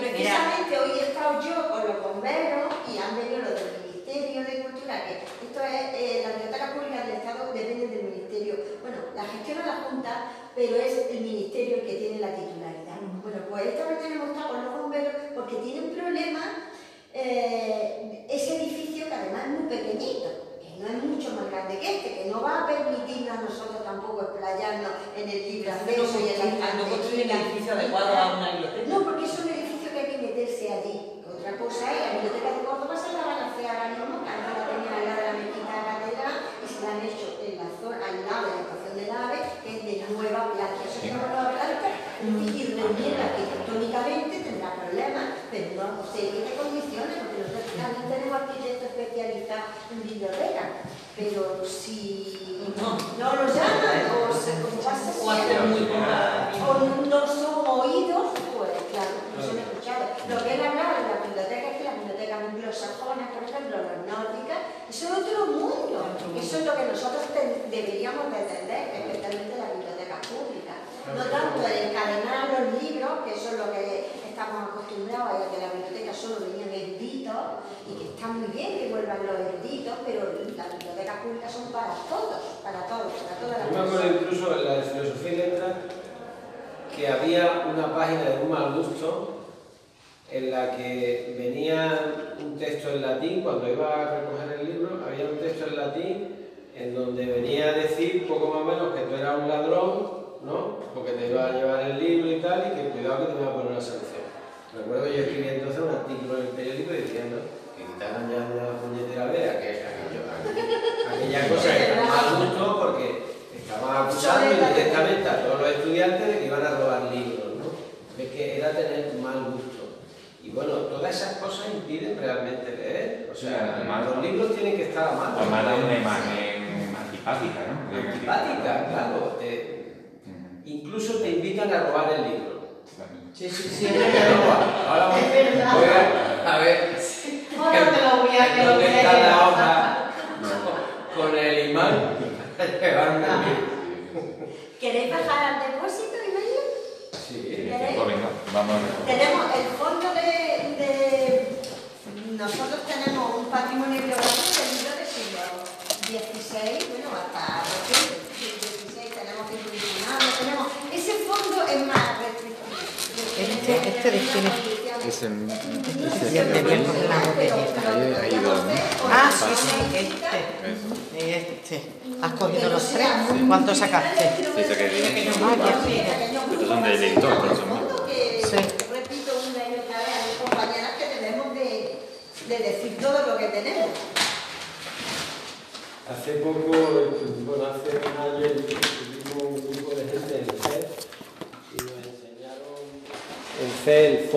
Speaker 6: precisamente hoy he estado yo con los bomberos y han venido los del Ministerio de Cultura, que esto es eh, la Biblioteca Pública del Estado, depende del Ministerio. Bueno, la gestiona la Junta, pero es el Ministerio el que tiene la titularidad. Bueno, pues esta vez hemos estado con los bomberos porque tienen problema eh, ese edificio que además es muy pequeñito no es mucho más grande que este, que no va a permitirnos a nosotros tampoco explayarnos en el libre acceso y en la
Speaker 5: No construyen edificio adecuado a una biblioteca.
Speaker 6: No, porque es un edificio que hay que meterse allí. Otra cosa es, la biblioteca de Córdoba se la van a hacer ahora mismo, que antes la tenían al lado de la mezquita de la catedral y se la han hecho en la zona, al lado de la estación de nave, que es de nueva. Eso es y reuniendo arquitectónicamente tendrá problemas, pero no sé qué condiciones, porque nosotros también tenemos arquitectos especializados en biblioteca, pero si no, no los llaman o se pasa
Speaker 5: o, o
Speaker 6: no son oídos, pues claro, no son escuchados. Lo que él hablaba de la biblioteca es que las bibliotecas anglosajonas, por ejemplo, las nórdicas, eso es otro mundo. Eso es lo que nosotros deberíamos de entender, especialmente la biblioteca. No tanto el encadenar los libros, que eso es lo que estamos acostumbrados a que la biblioteca solo venían eruditos y que está muy bien que vuelvan los eruditos, pero las bibliotecas públicas son para todos, para todos, para todas las
Speaker 3: Yo me acuerdo incluso en la de filosofía y letras que había una página de un mal gusto en la que venía un texto en latín, cuando iba a recoger el libro, había un texto en latín en donde venía a decir poco más o menos que tú eras un ladrón ¿no? Porque te iba a llevar el libro y tal, y que cuidado que te iba a poner una sanción. Recuerdo que yo escribí entonces un artículo en el periódico diciendo que quitaran ya de la puñetera vea, que aquello, aquella cosa era mal gusto porque estaban acusando indirectamente a todos los estudiantes de que iban a robar libros, ¿no? De que era tener mal gusto. Y bueno, todas esas cosas impiden realmente leer. O sea, los libros tienen que estar a mano.
Speaker 2: Tomar una imagen antipática, ¿no?
Speaker 3: Antipática, claro. Incluso te invitan a robar el libro.
Speaker 4: Sí, sí, sí.
Speaker 3: Ahora voy, a, a ver.
Speaker 4: Ahora te lo voy a
Speaker 3: ¿Dónde está la hoja con el imán? Llevarme el
Speaker 6: libro. ¿Queréis bajar al depósito y verlo?
Speaker 3: Sí.
Speaker 2: Pues venga, vamos
Speaker 6: Tenemos el fondo de, de, Nosotros tenemos un patrimonio bibliográfico de libros del siglo XVI, bueno, hasta reciente tenemos. Ese fondo es más restrictivo.
Speaker 4: Este, este de quién es.
Speaker 2: Es el.
Speaker 4: Este es el
Speaker 2: Ahí, ahí dos, ¿no?
Speaker 4: Ah, sí, sí, este. Este. ¿Has cogido los tres? ¿Cuántos sacaste?
Speaker 2: Sí, saqué 10.
Speaker 4: Ah,
Speaker 2: Estos son del editor, pero son míos.
Speaker 6: Sí. Repito una y otra vez a mis compañeras que debemos de, de decir todo lo que tenemos.
Speaker 3: Hace poco, bueno, hace un año un grupo de gente del y enseñaron el CEL,